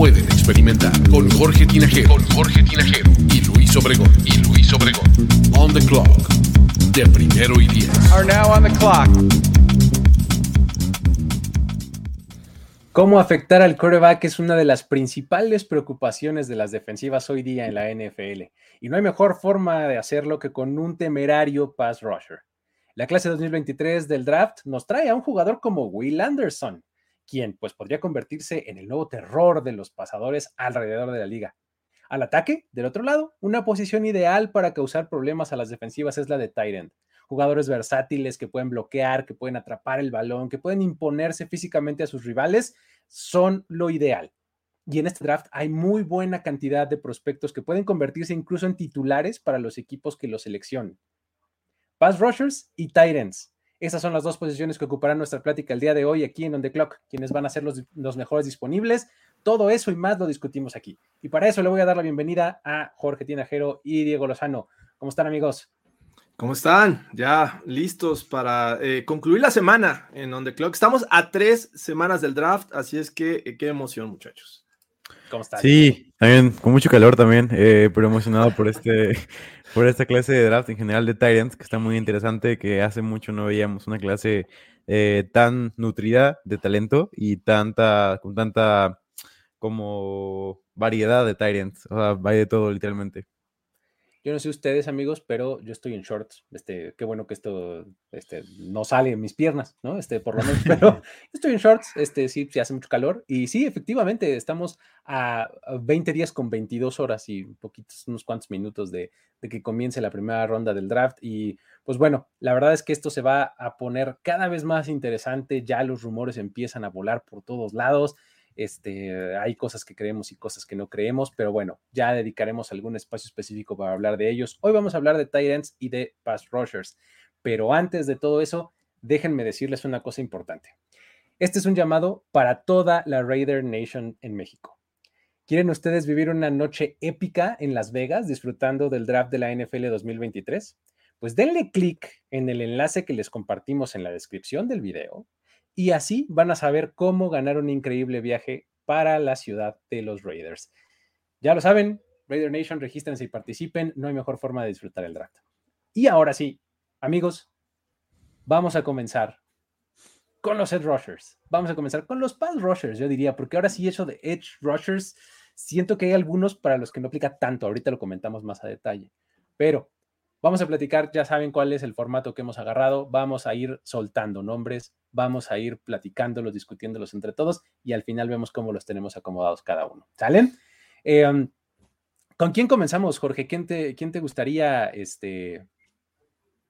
pueden experimentar. Con Jorge Tinajero. Con Jorge Tinajero. Y Luis Obregón. Y Luis Obregón. On the clock. De primero y diez. Are now on the clock. Cómo afectar al quarterback es una de las principales preocupaciones de las defensivas hoy día en la NFL. Y no hay mejor forma de hacerlo que con un temerario pass rusher. La clase 2023 del draft nos trae a un jugador como Will Anderson, quien pues podría convertirse en el nuevo terror de los pasadores alrededor de la liga. Al ataque, del otro lado, una posición ideal para causar problemas a las defensivas es la de end. Jugadores versátiles que pueden bloquear, que pueden atrapar el balón, que pueden imponerse físicamente a sus rivales, son lo ideal. Y en este draft hay muy buena cantidad de prospectos que pueden convertirse incluso en titulares para los equipos que los seleccionen. Pass rushers y ends. Esas son las dos posiciones que ocuparán nuestra plática el día de hoy aquí en On The Clock, quienes van a ser los, los, mejores disponibles. Todo eso y más lo discutimos aquí. Y para eso le voy a dar la bienvenida a Jorge Tinajero y Diego Lozano. ¿Cómo están amigos? ¿Cómo están? Ya listos para eh, concluir la semana en On The Clock. Estamos a tres semanas del draft, así es que eh, qué emoción muchachos. ¿Cómo están? Sí, también con mucho calor también, eh, pero emocionado por este por esta clase de draft en general de Tyrants, que está muy interesante, que hace mucho no veíamos una clase eh, tan nutrida de talento y tanta, con tanta como variedad de Tyrants, o sea, hay de todo literalmente. Yo no sé ustedes, amigos, pero yo estoy en shorts. Este, qué bueno que esto este, no sale en mis piernas, ¿no? Este, por lo menos, pero estoy en shorts. Este, sí, sí hace mucho calor. Y sí, efectivamente, estamos a 20 días con 22 horas y poquitos, unos cuantos minutos de, de que comience la primera ronda del draft. Y pues bueno, la verdad es que esto se va a poner cada vez más interesante. Ya los rumores empiezan a volar por todos lados. Este, hay cosas que creemos y cosas que no creemos, pero bueno, ya dedicaremos algún espacio específico para hablar de ellos. Hoy vamos a hablar de ends y de pass rushers, pero antes de todo eso, déjenme decirles una cosa importante. Este es un llamado para toda la Raider Nation en México. ¿Quieren ustedes vivir una noche épica en Las Vegas disfrutando del draft de la NFL 2023? Pues denle clic en el enlace que les compartimos en la descripción del video y así van a saber cómo ganar un increíble viaje para la ciudad de los Raiders. Ya lo saben, Raider Nation, regístrense y participen, no hay mejor forma de disfrutar el draft. Y ahora sí, amigos, vamos a comenzar con los edge rushers. Vamos a comenzar con los pass rushers, yo diría, porque ahora sí eso de edge rushers, siento que hay algunos para los que no aplica tanto, ahorita lo comentamos más a detalle, pero Vamos a platicar, ya saben cuál es el formato que hemos agarrado, vamos a ir soltando nombres, vamos a ir platicándolos, discutiéndolos entre todos y al final vemos cómo los tenemos acomodados cada uno. ¿Salen? Eh, ¿Con quién comenzamos, Jorge? ¿Quién te, quién te gustaría este,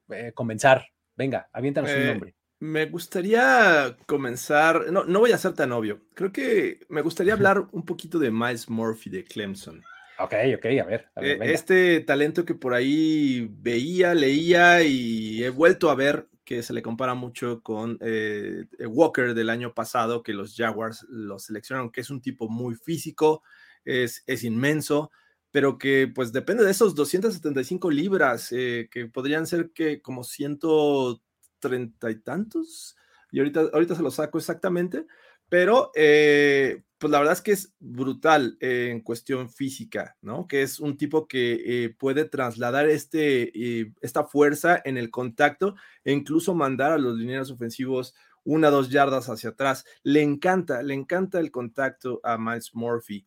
eh, comenzar? Venga, aviéntanos eh, un nombre. Me gustaría comenzar, no, no voy a ser tan obvio, creo que me gustaría hablar un poquito de Miles Murphy de Clemson. Ok, ok, a ver. A ver este talento que por ahí veía, leía y he vuelto a ver que se le compara mucho con eh, Walker del año pasado, que los Jaguars lo seleccionaron, que es un tipo muy físico, es, es inmenso, pero que pues depende de esos 275 libras, eh, que podrían ser que como 130 y tantos, y ahorita, ahorita se lo saco exactamente, pero eh, pues la verdad es que es brutal eh, en cuestión física, ¿no? Que es un tipo que eh, puede trasladar este, eh, esta fuerza en el contacto e incluso mandar a los lineros ofensivos una dos yardas hacia atrás. Le encanta, le encanta el contacto a Miles Murphy.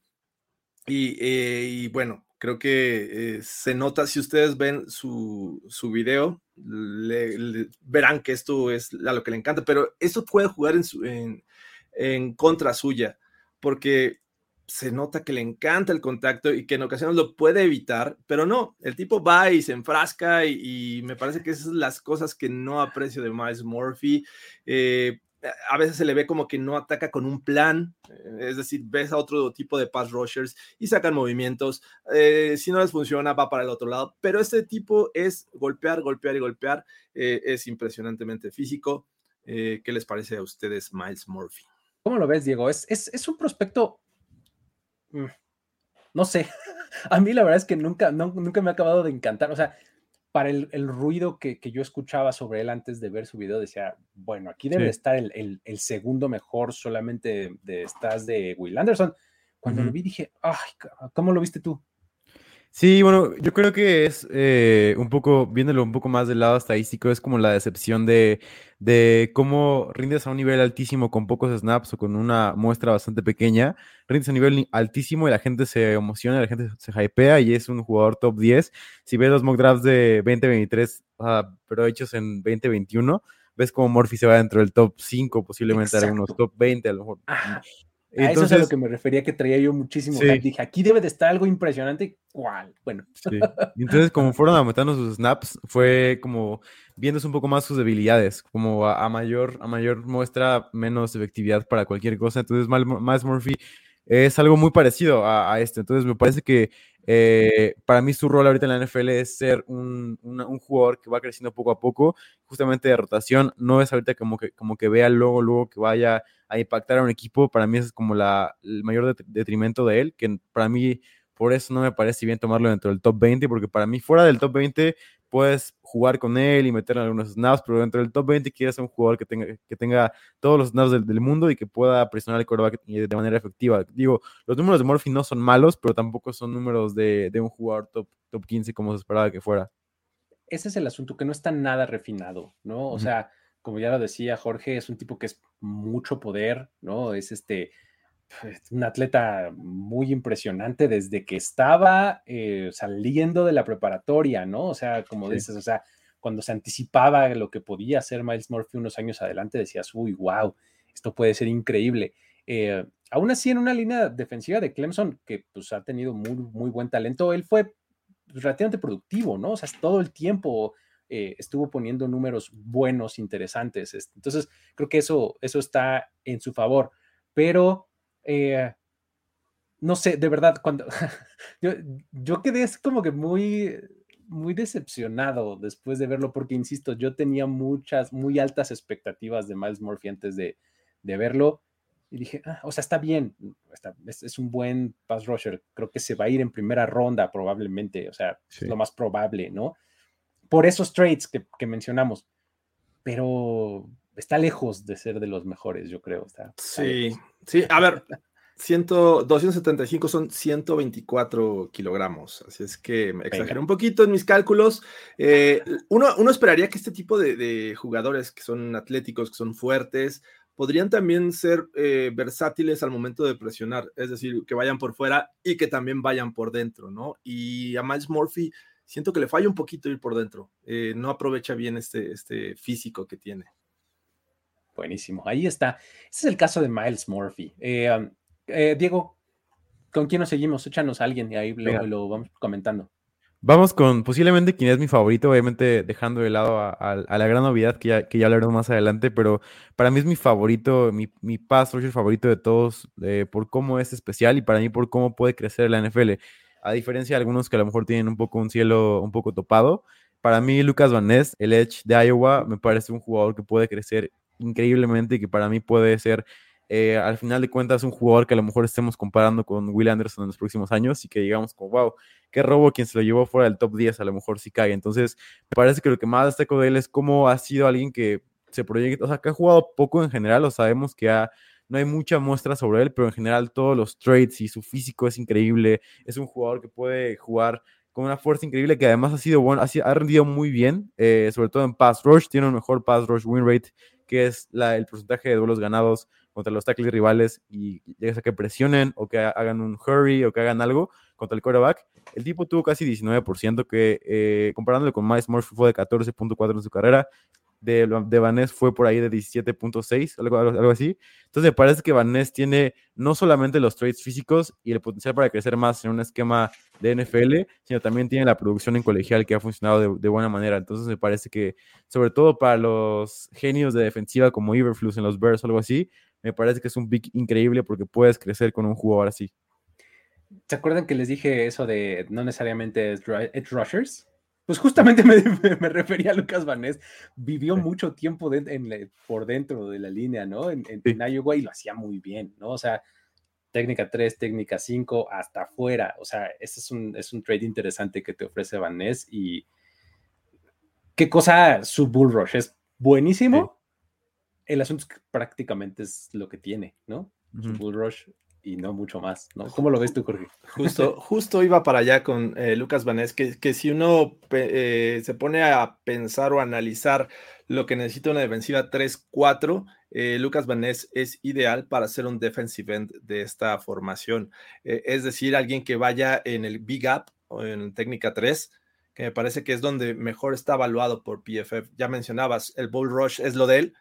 Y, bueno, creo que se nota, si ustedes ven su, su video, verán que esto es a lo que le encanta, pero esto puede jugar en. En, en contra suya, porque se nota que le encanta el contacto y que en ocasiones lo puede evitar, pero no, el tipo va y se enfrasca y, me parece que esas son las cosas que no aprecio de Miles Murphy. Eh, a veces se le ve como que no ataca con un plan, eh, es decir, ves a otro tipo de pass rushers y sacan movimientos, eh, si no les funciona va para el otro lado, pero este tipo es golpear, golpear y golpear, es impresionantemente físico. ¿Qué les parece a ustedes Miles Murphy? ¿Cómo lo ves, Diego? Es, es, un prospecto, mm, no sé, a mí la verdad es que nunca, nunca me ha acabado de encantar, o sea, para el, ruido que, yo escuchaba sobre él antes de ver su video, decía, bueno, aquí debe estar el, segundo mejor solamente de estás de Will Anderson. Cuando lo vi dije, ay, ¿cómo lo viste tú? Sí, bueno, yo creo que es eh, un poco, viéndolo un poco más del lado estadístico, es como la decepción de, de cómo rindes a un nivel altísimo con pocos snaps o con una muestra bastante pequeña, rindes a un nivel altísimo y la gente se emociona, la gente se hypea y es un jugador top 10. Si ves los mock drafts de 2023, ah, pero hechos en 2021, ves como Murphy se va dentro del top 5, posiblemente algunos top 20 a lo mejor. A eso es a lo que me refería, que traía yo muchísimo. Dije, aquí debe de estar algo impresionante. ¿Cuál? Bueno. Entonces, como fueron aumentando sus snaps, fue como viéndose un poco más sus debilidades, como a, mayor, a mayor muestra, menos efectividad para cualquier cosa. Entonces, Miles Murphy es algo muy parecido a, esto. Entonces, me parece que eh, para mí su rol ahorita en la NFL es ser un, un, jugador que va creciendo poco a poco, justamente de rotación. No es ahorita como que, como que vea luego, luego que vaya a impactar a un equipo, para mí es como la, el mayor detrimento de él, que para mí por eso no me parece bien tomarlo dentro del top 20, porque para mí fuera del top 20 puedes jugar con él y meter algunos snaps, pero dentro del top 20 quieres un jugador que tenga, que tenga todos los snaps del, mundo y que pueda presionar el quarterback de manera efectiva. Digo, los números de Murphy no son malos, pero tampoco son números de, de un jugador top, top 15 como se esperaba que fuera. Ese es el asunto, que no está nada refinado, ¿no? O sea, como ya lo decía Jorge, es un tipo que es mucho poder, ¿no? Es este un atleta muy impresionante desde que estaba eh, saliendo de la preparatoria, ¿no? O sea, como dices, o sea, cuando se anticipaba lo que podía hacer Miles Murphy unos años adelante, decías, uy, wow, esto puede ser increíble. Eh, aún así, en una línea defensiva de Clemson, que pues ha tenido muy, muy buen talento, él fue relativamente productivo, ¿no? O sea, todo el tiempo eh, estuvo poniendo números buenos, interesantes. Este, entonces, creo que eso, eso está en su favor. Pero, eh, no sé, de verdad, cuando yo, yo quedé como que muy, muy decepcionado después de verlo, porque, insisto, yo tenía muchas, muy altas expectativas de Miles Murphy antes de, verlo. Y dije, ah, o sea, está bien, es, un buen pass rusher, creo que se va a ir en primera ronda probablemente, o sea, es lo más probable, ¿no? por esos trades que, mencionamos, pero está lejos de ser de los mejores, yo creo. sí, sí, a ver, 100, 275 son 124 kilogramos, así es que me exageré un poquito en mis cálculos. Eh, uno, esperaría que este tipo de, jugadores que son atléticos, que son fuertes, podrían también ser eh, versátiles al momento de presionar, es decir, que vayan por fuera y que también vayan por dentro, ¿no? Y a Miles Murphy siento que le falla un poquito ir por dentro. Eh, no aprovecha bien este, este físico que tiene. Buenísimo, ahí está. Ese es el caso de Miles Murphy. Eh, eh, Diego, ¿con quién nos seguimos? Échanos a alguien y ahí lo, vamos comentando. Vamos con posiblemente quien es mi favorito, obviamente dejando de lado a, la gran novedad que ya, que ya hablaremos más adelante, pero para mí es mi favorito, mi, mi pass rusher favorito de todos, por cómo es especial y para mí por cómo puede crecer la NFL a diferencia de algunos que a lo mejor tienen un poco un cielo un poco topado. Para mí, Lucas Van Ness, el Edge de Iowa, me parece un jugador que puede crecer increíblemente y que para mí puede ser, eh, al final de cuentas, un jugador que a lo mejor estemos comparando con Will Anderson en los próximos años y que digamos como, wow, qué robo quien se lo llevó fuera del top 10, a lo mejor sí cae. Entonces, me parece que lo que más destaco de él es cómo ha sido alguien que se proyecta, o sea, que ha jugado poco en general, o sabemos que no hay mucha muestra sobre él, pero en general todos los traits y su físico es increíble. Es un jugador que puede jugar con una fuerza increíble que además ha sido bueno, ha, rendido muy bien, eh, sobre todo en pass rush, tiene un mejor pass rush win rate, que es el porcentaje de duelos ganados contra los tackles rivales y ya sea que presionen o que hagan un hurry o que hagan algo contra el quarterback. El tipo tuvo casi 19%, que eh, comparándolo con Miles Murphy fue de 14.4 en su carrera de, de Vanés fue por ahí de 17.6, algo, algo, así. Entonces me parece que Vanés tiene no solamente los traits físicos y el potencial para crecer más en un esquema de NFL, sino también tiene la producción en colegial que ha funcionado de, de, buena manera. Entonces me parece que, sobre todo para los genios de defensiva como Iverflus en los Bears o algo así, me parece que es un pick increíble porque puedes crecer con un jugador así. ¿Se acuerdan que les dije eso de no necesariamente edge rushers? Pues justamente me, me, refería a Lucas Vanés. Vivió mucho tiempo de, en, por dentro de la línea, ¿no? En, en, sí. en, Iowa y lo hacía muy bien, ¿no? O sea, técnica 3, técnica 5, hasta afuera. O sea, este es un, es un trade interesante que te ofrece Vanés y qué cosa su bull rush. Es buenísimo. Sí. El asunto es que prácticamente es lo que tiene, ¿no? Uh -huh. Su bull rush y no mucho más, ¿no? ¿Cómo lo ves tú, Jorge? Justo, justo iba para allá con eh, Lucas Vanés, que, que, si uno eh, se pone a pensar o analizar lo que necesita una defensiva 3-4, eh, Lucas Vanés es ideal para ser un defensive end de esta formación. Eh, es decir, alguien que vaya en el big up o en técnica 3, que me parece que es donde mejor está evaluado por PFF. Ya mencionabas, el bull rush es lo de él,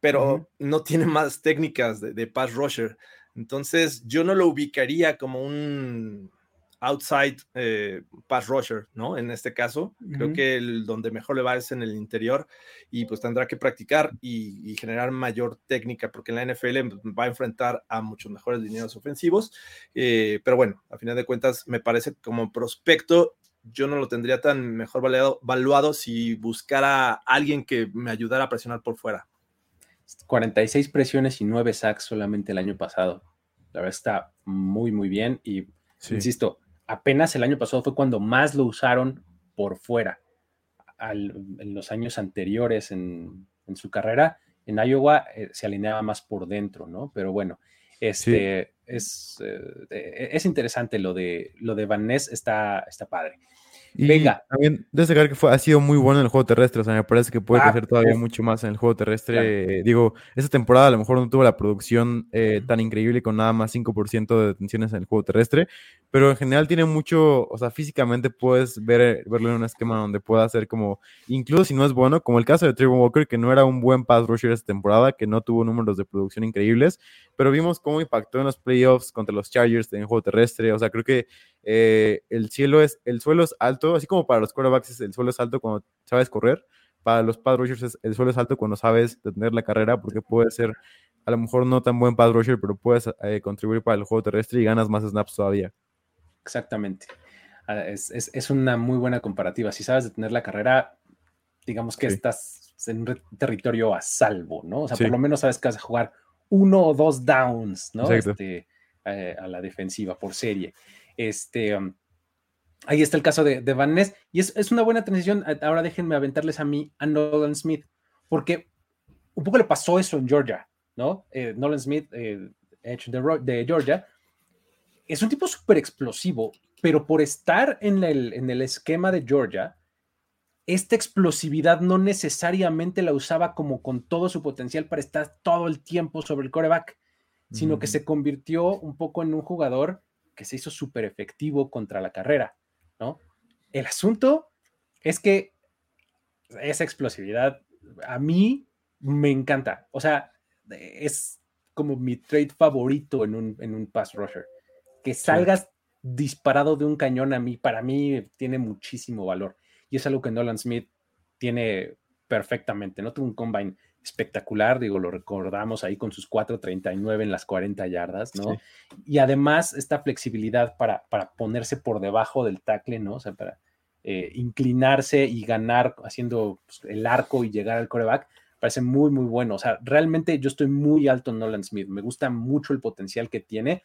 pero uh -huh. no tiene más técnicas de, de pass rusher. Entonces, yo no lo ubicaría como un outside eh, pass rusher, ¿no? En este caso, uh -huh. creo que el, donde mejor le va es en el interior y pues tendrá que practicar y, y, generar mayor técnica, porque en la NFL va a enfrentar a muchos mejores lineos ofensivos. Eh, pero bueno, a final de cuentas, me parece como prospecto, yo no lo tendría tan mejor valuado, valuado si buscara a alguien que me ayudara a presionar por fuera. 46 presiones y 9 sacks solamente el año pasado. La verdad está muy, muy bien. Y sí. insisto, apenas el año pasado fue cuando más lo usaron por fuera. Al, en los años anteriores en, en, su carrera, en Iowa eh, se alineaba más por dentro, ¿no? Pero bueno, este sí. es, eh, es interesante lo de, lo de Van Ness, está, está padre. Y Venga. También destacar que fue, ha sido muy bueno en el juego terrestre. O sea, me parece que puede ah, crecer todavía mucho más en el juego terrestre. Claro. Digo, esta temporada a lo mejor no tuvo la producción eh, tan increíble con nada más 5% de detenciones en el juego terrestre. Pero en general tiene mucho, o sea, físicamente puedes ver, verlo en un esquema donde pueda hacer como, incluso si no es bueno, como el caso de Trevor Walker, que no era un buen pass rusher esta temporada, que no tuvo números de producción increíbles, pero vimos cómo impactó en los playoffs contra los Chargers en el juego terrestre. O sea, creo que eh, el cielo es, el suelo es alto, así como para los quarterbacks el suelo es alto cuando sabes correr, para los pass rushers el suelo es alto cuando sabes detener la carrera, porque puede ser a lo mejor no tan buen pass rusher, pero puedes eh, contribuir para el juego terrestre y ganas más snaps todavía. Exactamente. Ah, es, es, es, una muy buena comparativa. Si sabes detener la carrera, digamos que sí. estás en un territorio a salvo, ¿no? O sea, sí. por lo menos sabes que vas a jugar uno o dos downs, ¿no? Este, eh, a la defensiva por serie. Este, um, ahí está el caso de, de Van Ness, y es, es, una buena transición. Ahora déjenme aventarles a mí a Nolan Smith, porque un poco le pasó eso en Georgia, ¿no? Eh, Nolan Smith, eh, de, de, Georgia, es un tipo súper explosivo, pero por estar en el, en el esquema de Georgia, esta explosividad no necesariamente la usaba como con todo su potencial para estar todo el tiempo sobre el coreback, sino mm. que se convirtió un poco en un jugador que se hizo súper efectivo contra la carrera, ¿no? El asunto es que esa explosividad a mí me encanta. O sea, es como mi trade favorito en un, en un pass rusher. Que salgas sí. disparado de un cañón a mí, para mí tiene muchísimo valor. Y es algo que Nolan Smith tiene perfectamente, ¿no? Tuvo un combine espectacular, digo, lo recordamos ahí con sus 4.39 en las 40 yardas, ¿no? Sí. Y además esta flexibilidad para, para, ponerse por debajo del tackle, ¿no? O sea, para eh, inclinarse y ganar haciendo pues, el arco y llegar al coreback, parece muy, muy bueno. O sea, realmente yo estoy muy alto en Nolan Smith, me gusta mucho el potencial que tiene.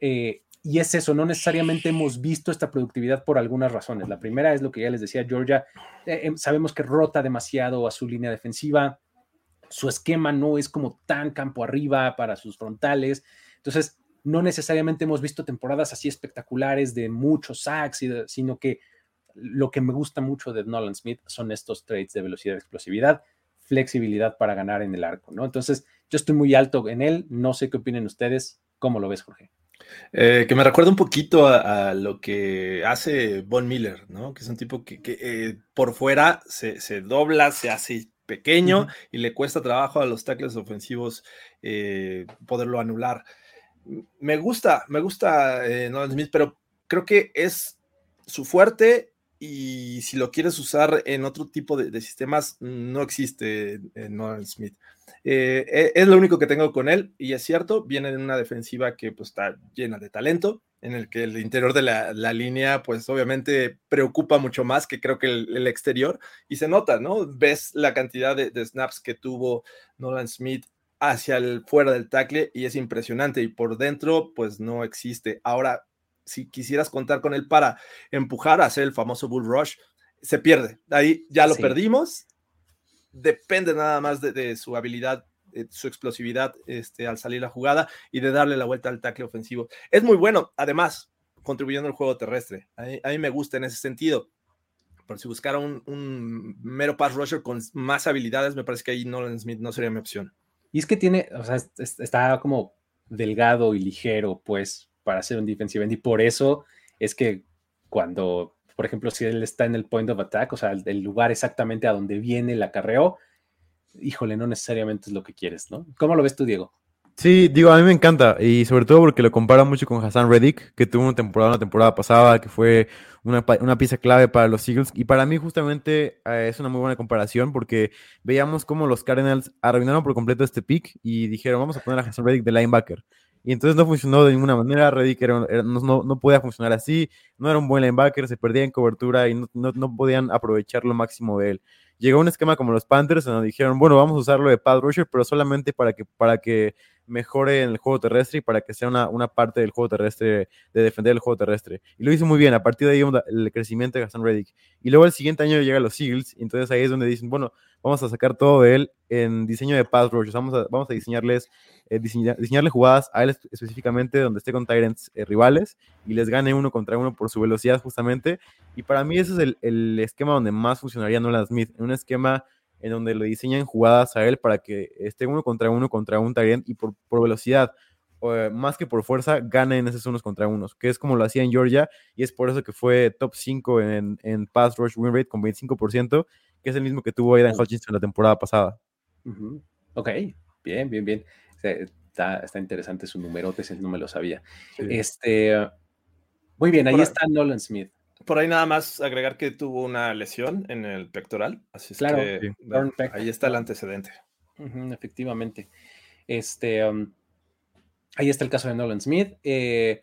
Eh, y es eso, no necesariamente hemos visto esta productividad por algunas razones. La primera es lo que ya les decía, Georgia, eh, sabemos que rota demasiado a su línea defensiva, su esquema no es como tan campo arriba para sus frontales. Entonces, no necesariamente hemos visto temporadas así espectaculares de muchos sacks, sino que lo que me gusta mucho de Nolan Smith son estos trades de velocidad, explosividad, flexibilidad para ganar en el arco, ¿no? Entonces, yo estoy muy alto en él, no sé qué opinen ustedes, ¿cómo lo ves, Jorge? Eh, que me recuerda un poquito a, lo que hace Von Miller, ¿no? Que es un tipo que, que eh, por fuera se, se, dobla, se hace pequeño uh -huh. y le cuesta trabajo a los tackles ofensivos eh, poderlo anular. Me gusta, me gusta eh, Nolan Smith, pero creo que es su fuerte y si lo quieres usar en otro tipo de, de sistemas, no existe en Nolan Smith. Eh, e, es lo único que tengo con él y es cierto, viene en una defensiva que pues, está llena de talento, en el que el interior de la, la línea pues obviamente preocupa mucho más que creo que el, el exterior y se nota, ¿no? Ves la cantidad de, de snaps que tuvo Nolan Smith hacia el fuera del tackle y es impresionante y por dentro pues no existe. Ahora, si quisieras contar con él para empujar a hacer el famoso bull rush, se pierde. Ahí ya lo Sí. perdimos. Depende nada más de, de su habilidad, eh, su explosividad este, al salir la jugada y de darle la vuelta al tackle ofensivo. Es muy bueno, además, contribuyendo al juego terrestre. A mí, me gusta en ese sentido. Por si buscara un, mero pass rusher con más habilidades, me parece que ahí Nolan Smith no sería mi opción. Y es que tiene, o sea, es- es- está como delgado y ligero, pues, para ser un defensive end. Y por eso es que cuando, por ejemplo, si él está en el point of attack, o sea, el lugar exactamente a donde viene el acarreo, híjole, no necesariamente es lo que quieres, ¿no? ¿Cómo lo ves tú, Diego? Sí, digo, a mí me encanta y sobre todo porque lo compara mucho con Hassan Reddick, que tuvo una temporada, una temporada pasada, que fue una, una pieza clave para los Eagles y para mí justamente eh, es una muy buena comparación porque veíamos cómo los Cardinals arruinaron por completo este pick y dijeron, vamos a poner a Hassan Reddick de linebacker. Y entonces no funcionó de ninguna manera, Reddick no, no, no podía funcionar así, no era un buen linebacker, se perdía en cobertura y no, no- podían aprovechar lo máximo de él. Llegó un esquema como los Panthers, donde dijeron, bueno, vamos a usarlo de pad rusher, pero solamente para que, para que mejore en el juego terrestre y para que sea una, una parte del juego terrestre, de defender el juego terrestre. Y lo hizo muy bien, a partir de ahí el crecimiento de Hassan Reddick. Y luego el siguiente año llega los Eagles, y entonces ahí es donde dicen, bueno, vamos a sacar todo de él en diseño de pass rush, vamos a, vamos a diseñarles, eh, diseña- diseñarle jugadas a él espe- específicamente donde esté con Tyrants eh, rivales y les gane uno contra uno por su velocidad justamente. Y para mí ese es el, el esquema donde más funcionaría Nolan Smith, en un esquema en donde le diseñan jugadas a él para que esté uno contra uno contra un Tyrant y por, por velocidad, eh, más que por fuerza, ganen esos unos contra unos, que es como lo hacía en Georgia y es por eso que fue top 5 en, en pass rush win rate con 25%, que es el mismo que tuvo Aidan Hutchinson la temporada pasada. Ujú. Ok, bien, bien, bien. Está, está interesante su numerote, ese no me lo sabía. Sí. Este, muy bien, ahí- está Nolan Smith. Por ahí nada más agregar que tuvo una lesión en el pectoral, así es Claro, que sí. bueno, ahí está el antecedente. Efectivamente. Este, um, ahí está el caso de Nolan Smith. eh,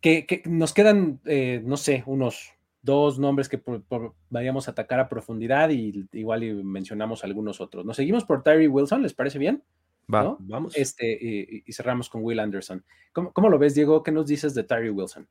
que, que nos quedan, eh, no sé, unos dos nombres que por- por- vayamos a atacar a profundidad y igual y mencionamos algunos otros. Nos seguimos por Tyree Wilson, ¿les parece bien? Va. ¿No? Vamos. Este, y, y cerramos con Will Anderson. ¿Cómo, cómo lo ves, Diego? ¿Qué nos dices de Tyree Wilson?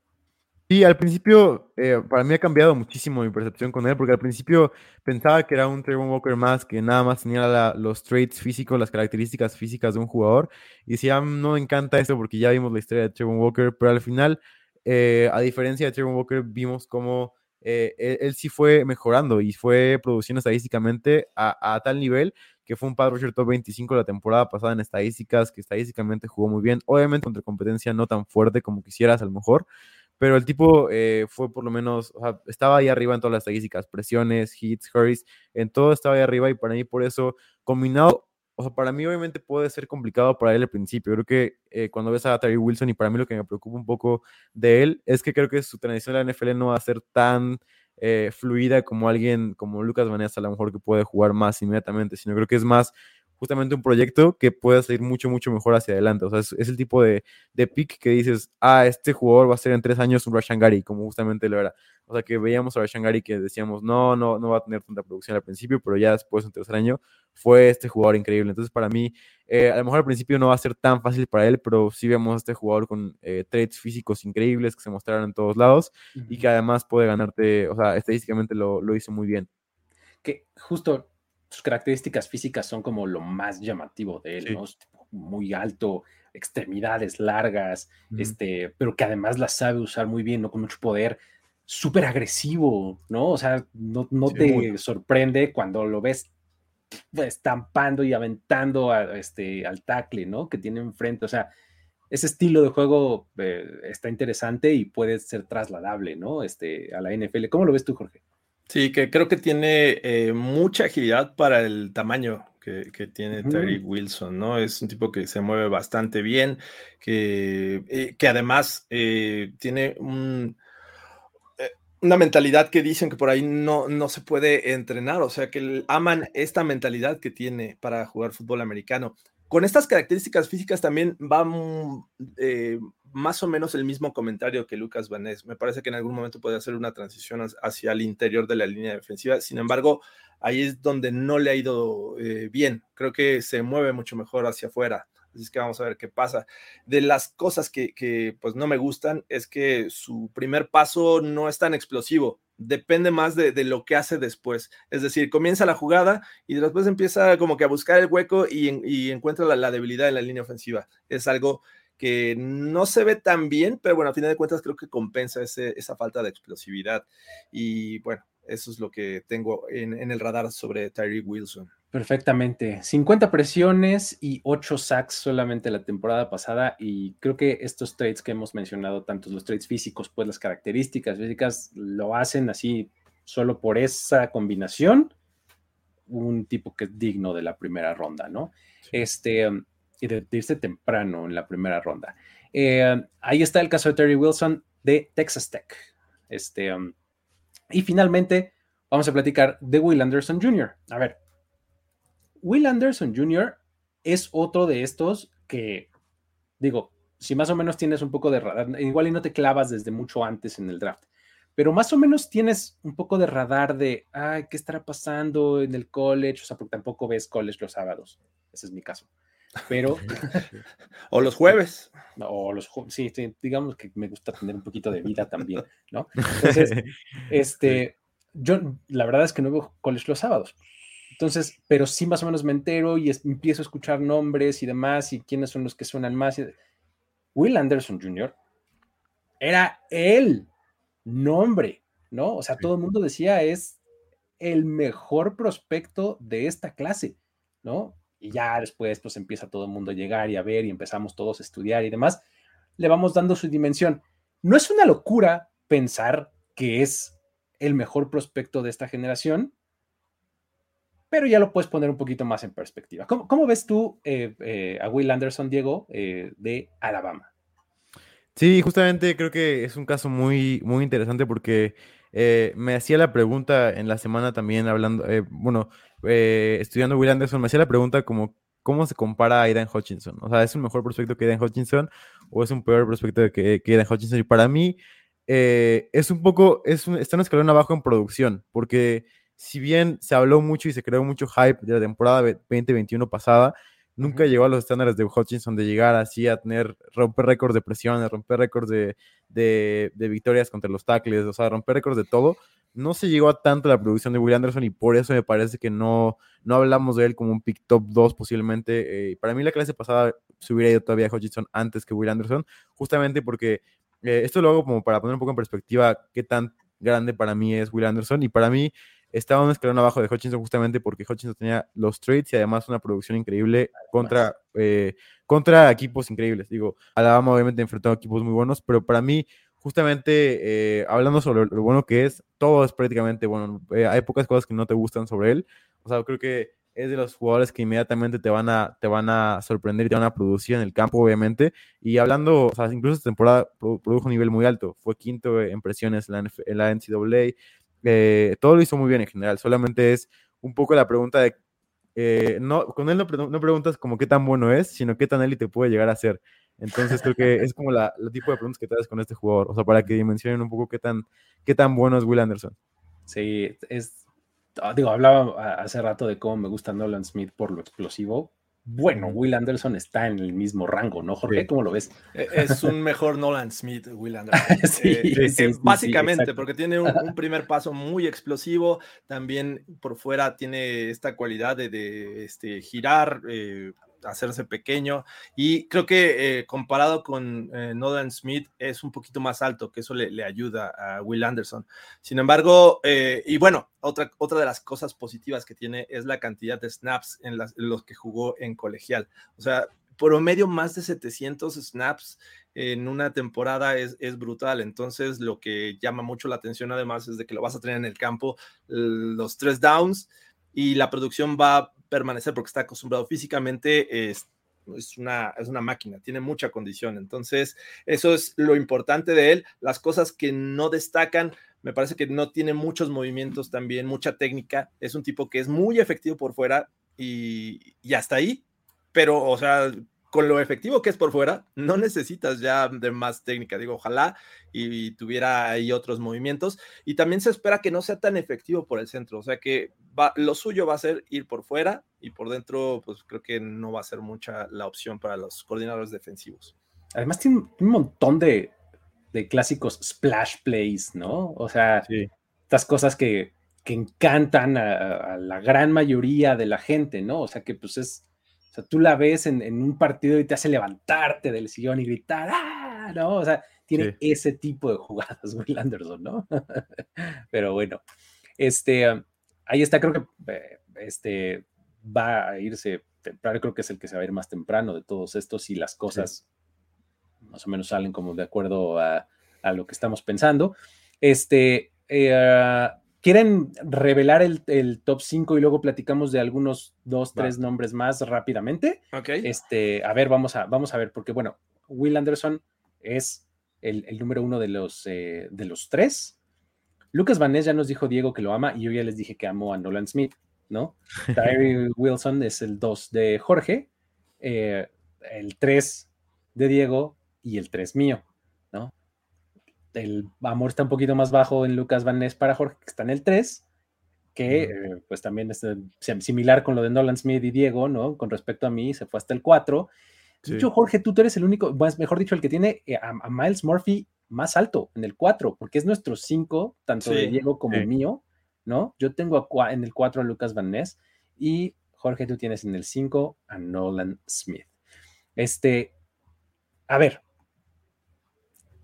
Sí, al principio, eh, para mí ha cambiado muchísimo mi percepción con él, porque al principio pensaba que era un Trayvon Walker más, que nada más tenía la- los traits físicos, las características físicas de un jugador, y decía, "Ah, no me encanta eso porque ya vimos la historia de Trayvon Walker, pero al final, eh, a diferencia de Trayvon Walker, vimos cómo eh, él, sí fue mejorando y fue produciendo estadísticamente a, a tal nivel que fue un pad rusher top 25 la temporada pasada en estadísticas, que estadísticamente jugó muy bien, obviamente contra competencia no tan fuerte como quisieras a lo mejor, pero el tipo eh, fue por lo menos, o sea, estaba ahí arriba en todas las estadísticas, presiones, hits, hurries, en todo estaba ahí arriba y para mí por eso, combinado, o sea, para mí obviamente puede ser complicado para él al principio, creo que eh, cuando ves a Terry Wilson y para mí lo que me preocupa un poco de él es que creo que su transición a la NFL no va a ser tan eh, fluida como alguien como Lucas Vanessa a lo mejor que puede jugar más inmediatamente, sino creo que es más justamente un proyecto que puede salir mucho, mucho mejor hacia adelante. O sea, es, es el tipo de, de pick que dices, ah, este jugador va a ser en tres años un Rashan Gary, como justamente lo era. O sea, que veíamos a Rashan Gary que decíamos, no, no, no va a tener tanta producción al principio, pero ya después, en tercer año, fue este jugador increíble. Entonces, para mí, eh, a lo mejor al principio no va a ser tan fácil para él, pero sí vemos a este jugador con eh, traits físicos increíbles que se mostraron en todos lados y que además puede ganarte, o sea, estadísticamente lo, lo hizo muy bien. que justo sus características físicas son como lo más llamativo de él, Sí. ¿no? Muy alto, extremidades largas, este, pero que además las sabe usar muy bien, ¿no? Con mucho poder, súper agresivo, ¿no? O sea, no, no Sí, te muy. sorprende cuando lo ves estampando y aventando a, este, al tackle, ¿no? Que tiene enfrente, o sea, ese estilo de juego eh, está interesante y puede ser trasladable, ¿no? Este, a la NFL. ¿Cómo lo ves tú, Jorge? Sí, que creo que tiene eh, mucha agilidad para el tamaño que que, tiene Ujú. Terry Wilson, ¿no? Es un tipo que se mueve bastante bien, que, eh, que además eh, tiene un, una mentalidad que dicen que por ahí no, no se puede entrenar, o sea, que aman esta mentalidad que tiene para jugar fútbol americano. Con estas características físicas también va mm, más o menos el mismo comentario que Lucas Vanés. Me parece que en algún momento puede hacer una transición hacia- el interior de la línea defensiva. Sin embargo, ahí es donde no le ha ido eh, bien. Creo que se mueve mucho mejor hacia afuera. Así es que vamos a ver qué pasa. De las cosas que, pues no me gustan es que su primer paso no es tan explosivo. Depende más de, de lo que hace después. Es decir, comienza la jugada y después empieza como que a buscar el hueco y encuentra la, la debilidad en la línea ofensiva. Es algo que no se ve tan bien, pero bueno, a final de cuentas creo que compensa ese- esa falta de explosividad. Y bueno, eso es lo que tengo en, en el radar sobre Tyree Wilson. Perfectamente. 50 presiones y 8 sacks solamente la temporada pasada. Y creo que estos traits que hemos mencionado, tanto los traits físicos, pues las características físicas, lo hacen así solo por esa combinación. Un tipo que es digno de la primera ronda, ¿no? Este, um, y de, irse temprano en la primera ronda. Eh, ahí está el caso de Terry Wilson de Texas Tech. Este, um, y finalmente, vamos a platicar de Will Anderson Jr. A ver, Will Anderson Jr. es otro de estos que, digo, si más o menos tienes un poco de radar, igual y no te clavas desde mucho antes en el draft, pero más o menos tienes un poco de radar de, ay, ¿qué estará pasando en el college? O sea, porque tampoco ves college los sábados. Ese es mi caso. Pero, O los jueves. o los, sí, digamos que me gusta tener un poquito de vida también, ¿no? Entonces, este, yo la verdad es que no veo college los sábados. Entonces, pero sí más o menos me entero y es- empiezo a escuchar nombres y demás y quiénes son los que suenan más. Will Anderson Jr. era el nombre, ¿no? O sea, todo el mundo decía es el mejor prospecto de esta clase, ¿no? Y ya después pues empieza todo el mundo a llegar y a ver y empezamos todos a estudiar y demás. Le vamos dando su dimensión. No es una locura pensar que es el mejor prospecto de esta generación, pero ya lo puedes poner un poquito más en perspectiva. ¿Cómo, cómo ves tú eh, eh, a Will Anderson, Diego, eh, de Alabama? Sí, justamente creo que es un caso muy, muy interesante porque me hacía la pregunta en la semana también hablando, bueno, eh, estudiando Will Anderson, me hacía la pregunta como cómo se compara a Aidan Hutchinson. O sea, ¿es un mejor prospecto que Aidan Hutchinson o es un peor prospecto que, que Aidan Hutchinson? Y para mí eh, es un poco, es un, está un escalón abajo en producción, porque si bien se habló mucho y se creó mucho hype de la temporada 2021 pasada, nunca llegó a los estándares de Hutchinson de llegar así a tener, romper récords de presiones, romper récords de, de, de victorias contra los tackles, o sea, romper récords de todo. No se llegó a tanto la producción de Will Anderson y por eso me parece que no, no hablamos de él como un pick top 2 posiblemente. Eh, para mí la clase pasada se hubiera ido todavía a Hutchinson antes que Will Anderson, justamente porque eh, esto lo hago como para poner un poco en perspectiva qué tan grande para mí es Will Anderson y para mí estaba un escalón abajo de Hutchinson justamente porque Hutchinson tenía los trades y además una producción increíble contra, eh, contra equipos increíbles. Digo, Alabama obviamente enfrentó a equipos muy buenos, pero para mí, justamente eh, hablando sobre lo bueno que es, todo es prácticamente bueno. Eh, hay pocas cosas que no te gustan sobre él. O sea, creo que es de los jugadores que inmediatamente te van a, te van a sorprender y te van a producir en el campo, obviamente. Y hablando, o sea, incluso esta temporada produjo un nivel muy alto. Fue quinto en presiones en la, NCAA. Eh, todo lo hizo muy bien en general, solamente es un poco la pregunta de, eh, no, con él no, no, preguntas como qué tan bueno es, sino qué tan élite puede llegar a ser. Entonces creo que es como la, el tipo de preguntas que te das con este jugador, o sea, para que dimensionen un poco qué tan, qué tan bueno es Will Anderson. Sí, es, digo, hablaba hace rato de cómo me gusta Nolan Smith por lo explosivo, bueno, Will Anderson está en el mismo rango, ¿no, Jorge? Sí. ¿Cómo lo ves? Es un mejor Nolan Smith, Will Anderson. sí, eh, sí, eh, sí, básicamente, sí, porque tiene un, un, primer paso muy explosivo, también por fuera tiene esta cualidad de, de este, girar, eh, hacerse pequeño, y creo que eh, comparado con eh, Nolan Smith es un poquito más alto, que eso le, ayuda a Will Anderson. Sin embargo, eh, y bueno, otra, otra de las cosas positivas que tiene es la cantidad de snaps en los que jugó en colegial. O sea, promedio más de 700 snaps en una temporada es, es, brutal. Entonces, lo que llama mucho la atención además es de que lo vas a tener en el campo los tres downs y la producción va permanecer porque está acostumbrado físicamente. Es, es una, es una máquina, tiene mucha condición. Entonces, eso es lo importante de él. Las cosas que no destacan, me parece que no tiene muchos movimientos también, mucha técnica. Es un tipo que es muy efectivo por fuera y, y hasta ahí. Pero, o sea, con lo efectivo que es por fuera, no necesitas ya de más técnica. Digo, ojalá y, tuviera ahí otros movimientos. Y también se espera que no sea tan efectivo por el centro. O sea que va, lo suyo va a ser ir por fuera y por dentro, pues creo que no va a ser mucha la opción para los coordinadores defensivos. Además, tiene un montón de, de clásicos splash plays, ¿no? O sea, estas cosas que, que encantan a, a la gran mayoría de la gente, ¿no? O sea, que pues es o sea, tú la ves en, un partido y te hace levantarte del sillón y gritar, ¡ah! ¿No? O sea, tiene ese tipo de jugadas, Will Anderson, ¿no? Pero bueno, este, ahí está, creo que eh, este, va a irse temprano, creo que es el que se va a ir más temprano de todos estos y las cosas más o menos salen como de acuerdo a, a lo que estamos pensando. Este, eh, ¿Quieren revelar el, top 5 y luego platicamos de algunos dos, tres nombres más rápidamente? Ok. Este, a ver, vamos a, vamos a ver, porque bueno, Will Anderson es el, número uno de los, eh, de los tres. Lucas Van Ness ya nos dijo Diego que lo ama y yo ya les dije que amo a Nolan Smith, ¿no? Tyree Wilson es el 2 de Jorge, eh, el 3 de Diego y el 3 mío el amor está un poquito más bajo en Lucas Van Ness para Jorge, que está en el 3, que eh, pues también es eh, similar con lo de Nolan Smith y Diego, ¿no? Con respecto a mí, se fue hasta el 4. De hecho, Jorge, tú, eres el único, mejor dicho, el que tiene eh, a, Miles Murphy más alto, en el 4, porque es nuestro 5, tanto de Diego como mío, ¿no? Yo tengo en el 4 a Lucas Van Ness y Jorge, tú tienes en el 5 a Nolan Smith. Este, a ver,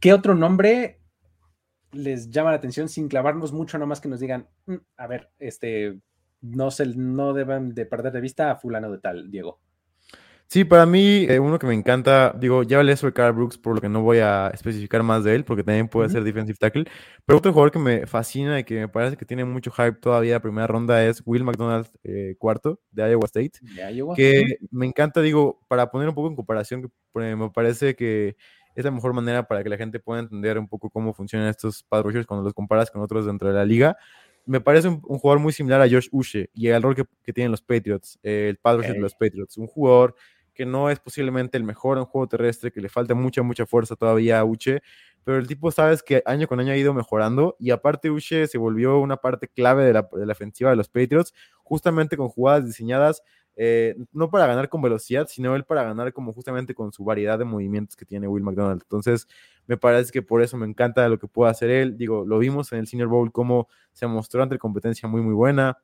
¿Qué otro nombre les llama la atención sin clavarnos mucho, nomás que nos digan, mm, a ver, este, no, se, no deben de perder de vista a fulano de tal, Diego? Sí, para mí, eh, uno que me encanta, digo, ya hablé sobre Carl Brooks, por lo que no voy a especificar más de él, porque también puede ser defensive tackle. Pero otro jugador que me fascina y que me parece que tiene mucho hype todavía la primera ronda es Will McDonald, eh, cuarto, de Iowa State. Que me encanta, digo, para poner un poco en comparación, me parece que es la mejor manera para que la gente pueda entender un poco cómo funcionan estos rushers cuando los comparas con otros dentro de la liga. Me parece un, jugador muy similar a Josh Uche y el rol que, tienen los Patriots, el pass rusher de los Patriots. Un jugador que no es posiblemente el mejor en juego terrestre, que le falta mucha, mucha fuerza todavía a Uche, pero el tipo sabes que año con año ha ido mejorando y aparte Uche se volvió una parte clave de la, de la ofensiva de los Patriots, justamente con jugadas diseñadas eh, no para ganar con velocidad, sino él para ganar como justamente con su variedad de movimientos que tiene Will McDonald. Entonces, me parece que por eso me encanta lo que puede hacer él. Digo, lo vimos en el Senior Bowl como se mostró ante competencia muy, muy buena.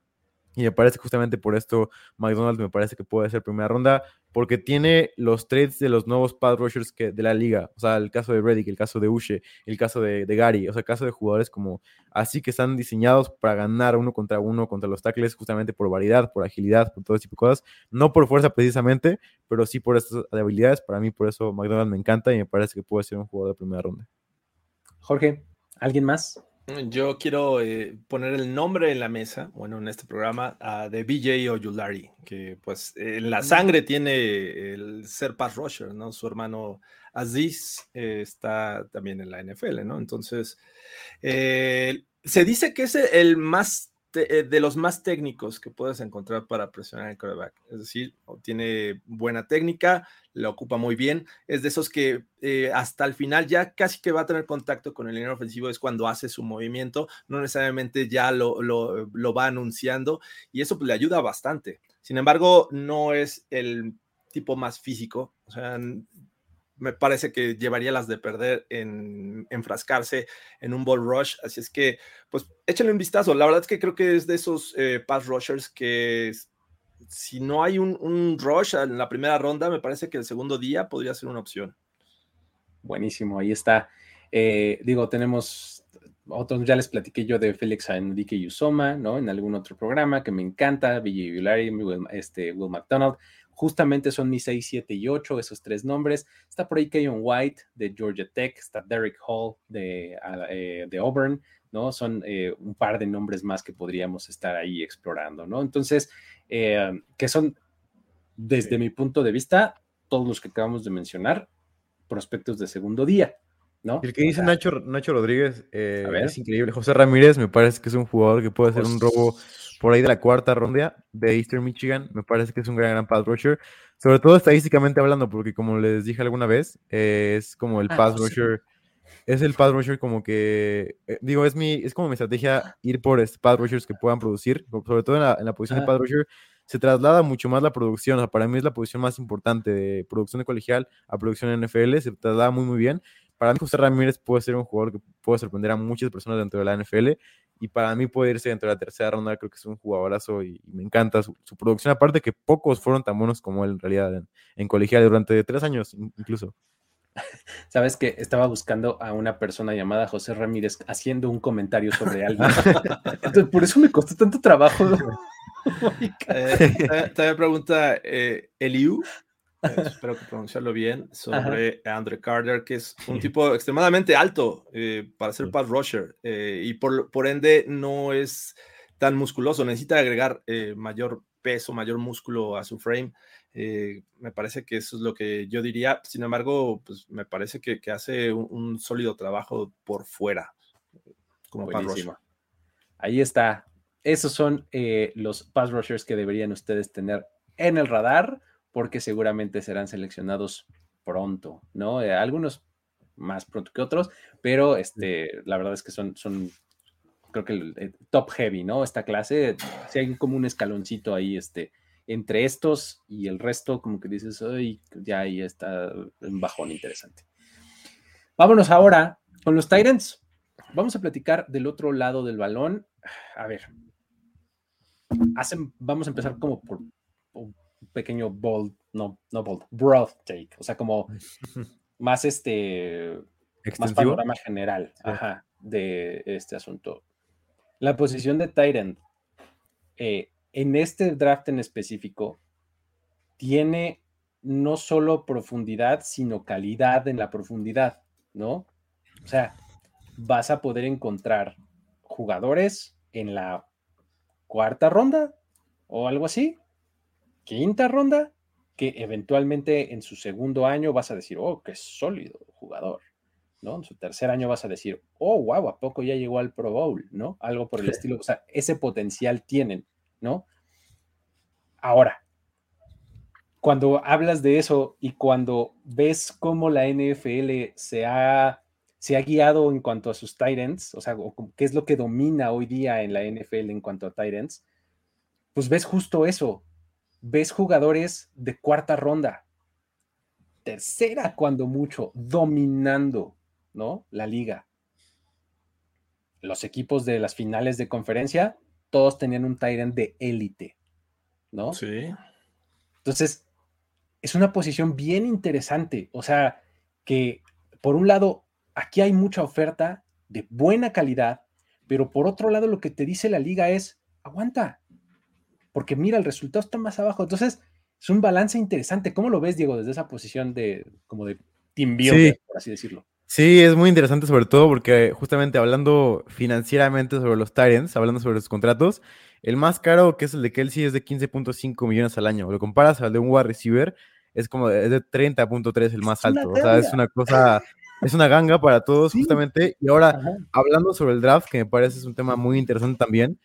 Y me parece justamente por esto McDonald's me parece que puede ser primera ronda, porque tiene los trades de los nuevos pass rushers que, de la liga. O sea, el caso de Reddick, el caso de Ushe, el caso de, Gary, o sea, el caso de jugadores como así que están diseñados para ganar uno contra uno contra los tackles, justamente por variedad, por agilidad, por todo ese tipo de cosas. No por fuerza precisamente, pero sí por estas habilidades. Para mí, por eso McDonald's me encanta y me parece que puede ser un jugador de primera ronda. Jorge, ¿alguien más? Yo quiero eh, poner el nombre en la mesa, bueno, en este programa, de BJ Oyulari, que pues en la sangre tiene el ser pass rusher, ¿no? Su hermano Aziz eh, está también en la NFL, ¿no? Entonces, eh, se dice que es el más eh, de los más técnicos que puedes encontrar para presionar el quarterback. Es decir, tiene buena técnica, la ocupa muy bien. Es de esos que eh, hasta el final ya casi que va a tener contacto con el línea ofensivo, es cuando hace su movimiento, no necesariamente ya lo, lo, lo va anunciando y eso pues, le ayuda bastante. Sin embargo, no es el tipo más físico, o sea, me parece que llevaría las de perder en enfrascarse en un ball rush. Así es que, pues, échenle un vistazo. La verdad es que creo que es de esos eh, pass rushers que si no hay un, rush en la primera ronda, me parece que el segundo día podría ser una opción. Buenísimo, ahí está. Eh, digo, tenemos otros, ya les platiqué yo de Félix Enrique Yusoma, ¿no? En algún otro programa que me encanta, Billy Villari, este, Will McDonald. Justamente son mis 6, 7 y 8, esos tres nombres. Está por ahí Keyon White de Georgia Tech, está Derek Hall de, eh, de Auburn, ¿no? Son eh, un par de nombres más que podríamos estar ahí explorando, ¿no? Entonces, eh, que son, desde mi punto de vista, todos los que acabamos de mencionar, prospectos de segundo día, ¿no? El que dice Nacho, Nacho Rodríguez es increíble. José Ramírez me parece que es un jugador que puede hacer un robo por ahí de la cuarta ronda de Eastern Michigan. Me parece que es un gran, gran pass rusher. Sobre todo estadísticamente hablando, porque como les dije alguna vez, eh, es como el ah, pass rusher. Es el pass rusher como que, eh, digo, es mi, es como mi estrategia ir por este pass rushers que puedan producir, sobre todo en la, posición de pass rusher, se traslada mucho más la producción, o sea, para mí es la posición más importante de producción de colegial a producción en NFL, se traslada muy, muy bien. Para mí José Ramírez puede ser un jugador que puede sorprender a muchas personas dentro de la NFL y para mí puede irse dentro de la tercera ronda, creo que es un jugadorazo y, me encanta su, producción, aparte que pocos fueron tan buenos como él en realidad en, colegial durante tres años incluso. Sabes que estaba buscando a una persona llamada José Ramírez haciendo un comentario sobre algo. Entonces, por eso me costó tanto trabajo. eh, también pregunta eh, Eliu, espero que pronunciarlo bien, sobre Andre Carter, que es un tipo extremadamente alto eh, para ser pass rusher eh, y por, por, ende no es tan musculoso, necesita agregar mayor peso, mayor músculo a su frame. me parece que eso es lo que yo diría. Sin embargo, pues me parece que, que hace un, sólido trabajo por fuera como pass rusher. Ahí está. Esos son los pass rushers que deberían ustedes tener en el radar porque seguramente serán seleccionados pronto, ¿no? Eh, algunos más pronto que otros, pero este, la verdad es que son, son creo que el, top heavy, ¿no? Esta clase, si hay como un escaloncito ahí, este, entre estos y el resto, como que dices, ay, ya ahí está un bajón interesante. Vámonos ahora con los Titans. Vamos a platicar del otro lado del balón. A ver, hacen, vamos a empezar como por pequeño bold, no, no bold, broad take, o sea, como más este, más panorama general de este asunto. La posición de Tyrant eh, en este draft en específico tiene no solo profundidad, sino calidad en la profundidad, ¿no? O sea, vas a poder encontrar jugadores en la cuarta ronda o algo así, quinta ronda, que eventualmente en su segundo año vas a decir, oh, qué sólido jugador, ¿no? En su tercer año vas a decir, oh, wow, ¿a poco ya llegó al Pro Bowl, ¿no? Algo por el estilo, o sea, ese potencial tienen, ¿no? Ahora, cuando hablas de eso y cuando ves cómo la NFL se ha, se ha guiado en cuanto a sus Titans, o sea, qué es lo que domina hoy día en la NFL en cuanto a Titans, pues ves justo eso, ves jugadores de cuarta ronda, tercera cuando mucho, dominando, ¿no? La liga. Los equipos de las finales de conferencia, todos tenían un Tyrant de élite, ¿no? Sí. Entonces, es una posición bien interesante. O sea, que por un lado, aquí hay mucha oferta de buena calidad, pero por otro lado, lo que te dice la liga es, aguanta, porque mira, el resultado está más abajo. Entonces, es un balance interesante. ¿Cómo lo ves, Diego, desde esa posición de como de team builder, por así decirlo? Sí, es muy interesante, sobre todo porque justamente hablando financieramente sobre los Tyrants, hablando sobre los contratos, el más caro, que es el de Kelsey, es de 15.5 millones al año. Lo comparas al de un wide receiver, es como de, de 30.3 el más alto. O sea, es una cosa, es una ganga para todos, justamente. Y ahora, hablando sobre el draft, que me parece es un tema muy interesante también,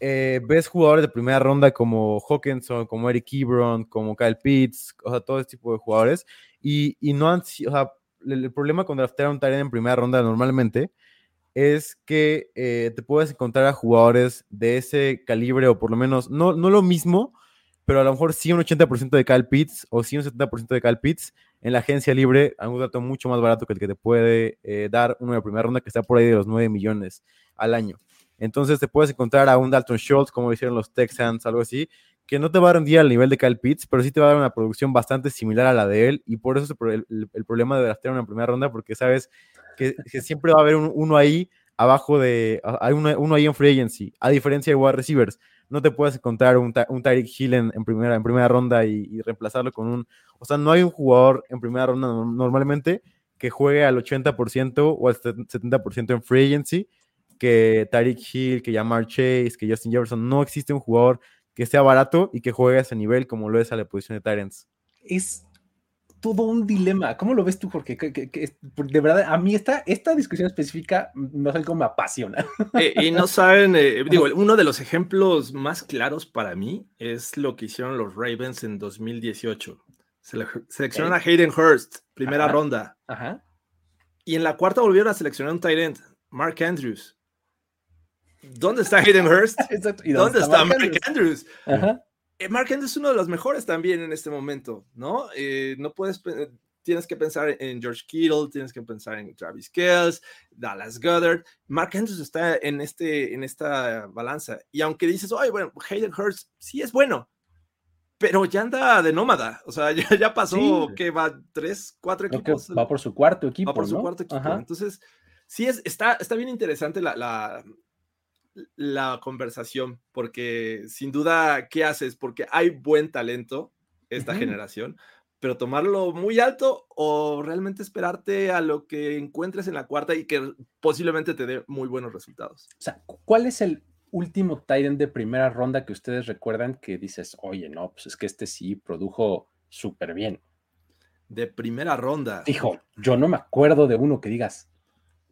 eh, ves jugadores de primera ronda como Hawkinson, como Eric Ebron, como Kyle Pitts, o sea, todo ese tipo de jugadores, y, y no han o sea, el, problema con draftear a un Tyrant en primera ronda normalmente es que eh, te puedes encontrar a jugadores de ese calibre, o por lo menos, no, no lo mismo, pero a lo mejor sí un 80% de Kyle Pitts o sí un 70% de Kyle Pitts en la agencia libre a un dato mucho más barato que el que te puede eh, dar uno de primera ronda que está por ahí de los 9 millones al año. Entonces te puedes encontrar a un Dalton Schultz, como hicieron los Texans, algo así, que no te va a rendir al nivel de Kyle Pitts, pero sí te va a dar una producción bastante similar a la de él. Y por eso es el, problema de draftear una primera ronda, porque sabes que, siempre va a haber uno ahí abajo de. Hay uno, ahí en free agency, a diferencia de wide receivers. no te puedes encontrar un, un Tyreek Hill en, primera, en primera ronda y, y reemplazarlo con un... O sea, no hay un jugador en primera ronda no- normalmente que juegue al 80% o al 70% en free agency, que Tyreek Hill, que Jamar Chase, que Justin Jefferson, no existe un jugador que sea barato y que juegue a ese nivel como lo es a la posición de Tyrants. Es todo un dilema. ¿Cómo lo ves tú, Jorge? Que- que- que es- de verdad, a mí esta, esta discusión específica, no sé cómo me apasiona. Eh, y no saben, eh, digo, uno de los ejemplos más claros para mí es lo que hicieron los Ravens en 2018. Sele- seleccionaron a Hayden Hurst, primera Ajá. ronda, Ajá. y en la cuarta volvieron a seleccionar un tight end, Mark Andrews. ¿Dónde está Hayden Hurst? Exacto. ¿Y ¿Dónde está Mark Andrews? Andrews? Ajá. Eh, Mark Andrews es uno de los mejores también en este momento, ¿no? Eh, no puedes, tienes que pensar en George Kittle, tienes que pensar en Travis Kells, Dallas Goddard. Mark Andrews está en, este, en esta balanza. Y aunque dices, oye, bueno, Hayden Hurst sí es bueno, pero ya anda de nómada. O sea, ya, ya pasó, Sí. que va tres, cuatro equipos. va por su cuarto equipo. Va por su ¿no? cuarto equipo. Ajá. Entonces, sí, es, está, está bien interesante la, la, la conversación, porque sin duda, ¿qué haces? Porque hay buen talento esta Ujú. generación, pero tomarlo muy alto o realmente esperarte a lo que encuentres en la cuarta y que posiblemente te dé muy buenos resultados. O sea, cu- ¿cuál es el último Tyrant de primera ronda que ustedes recuerdan que dices, oye, no, pues es que este sí produjo súper bien? De primera ronda. Dijo, yo no me acuerdo de uno que digas.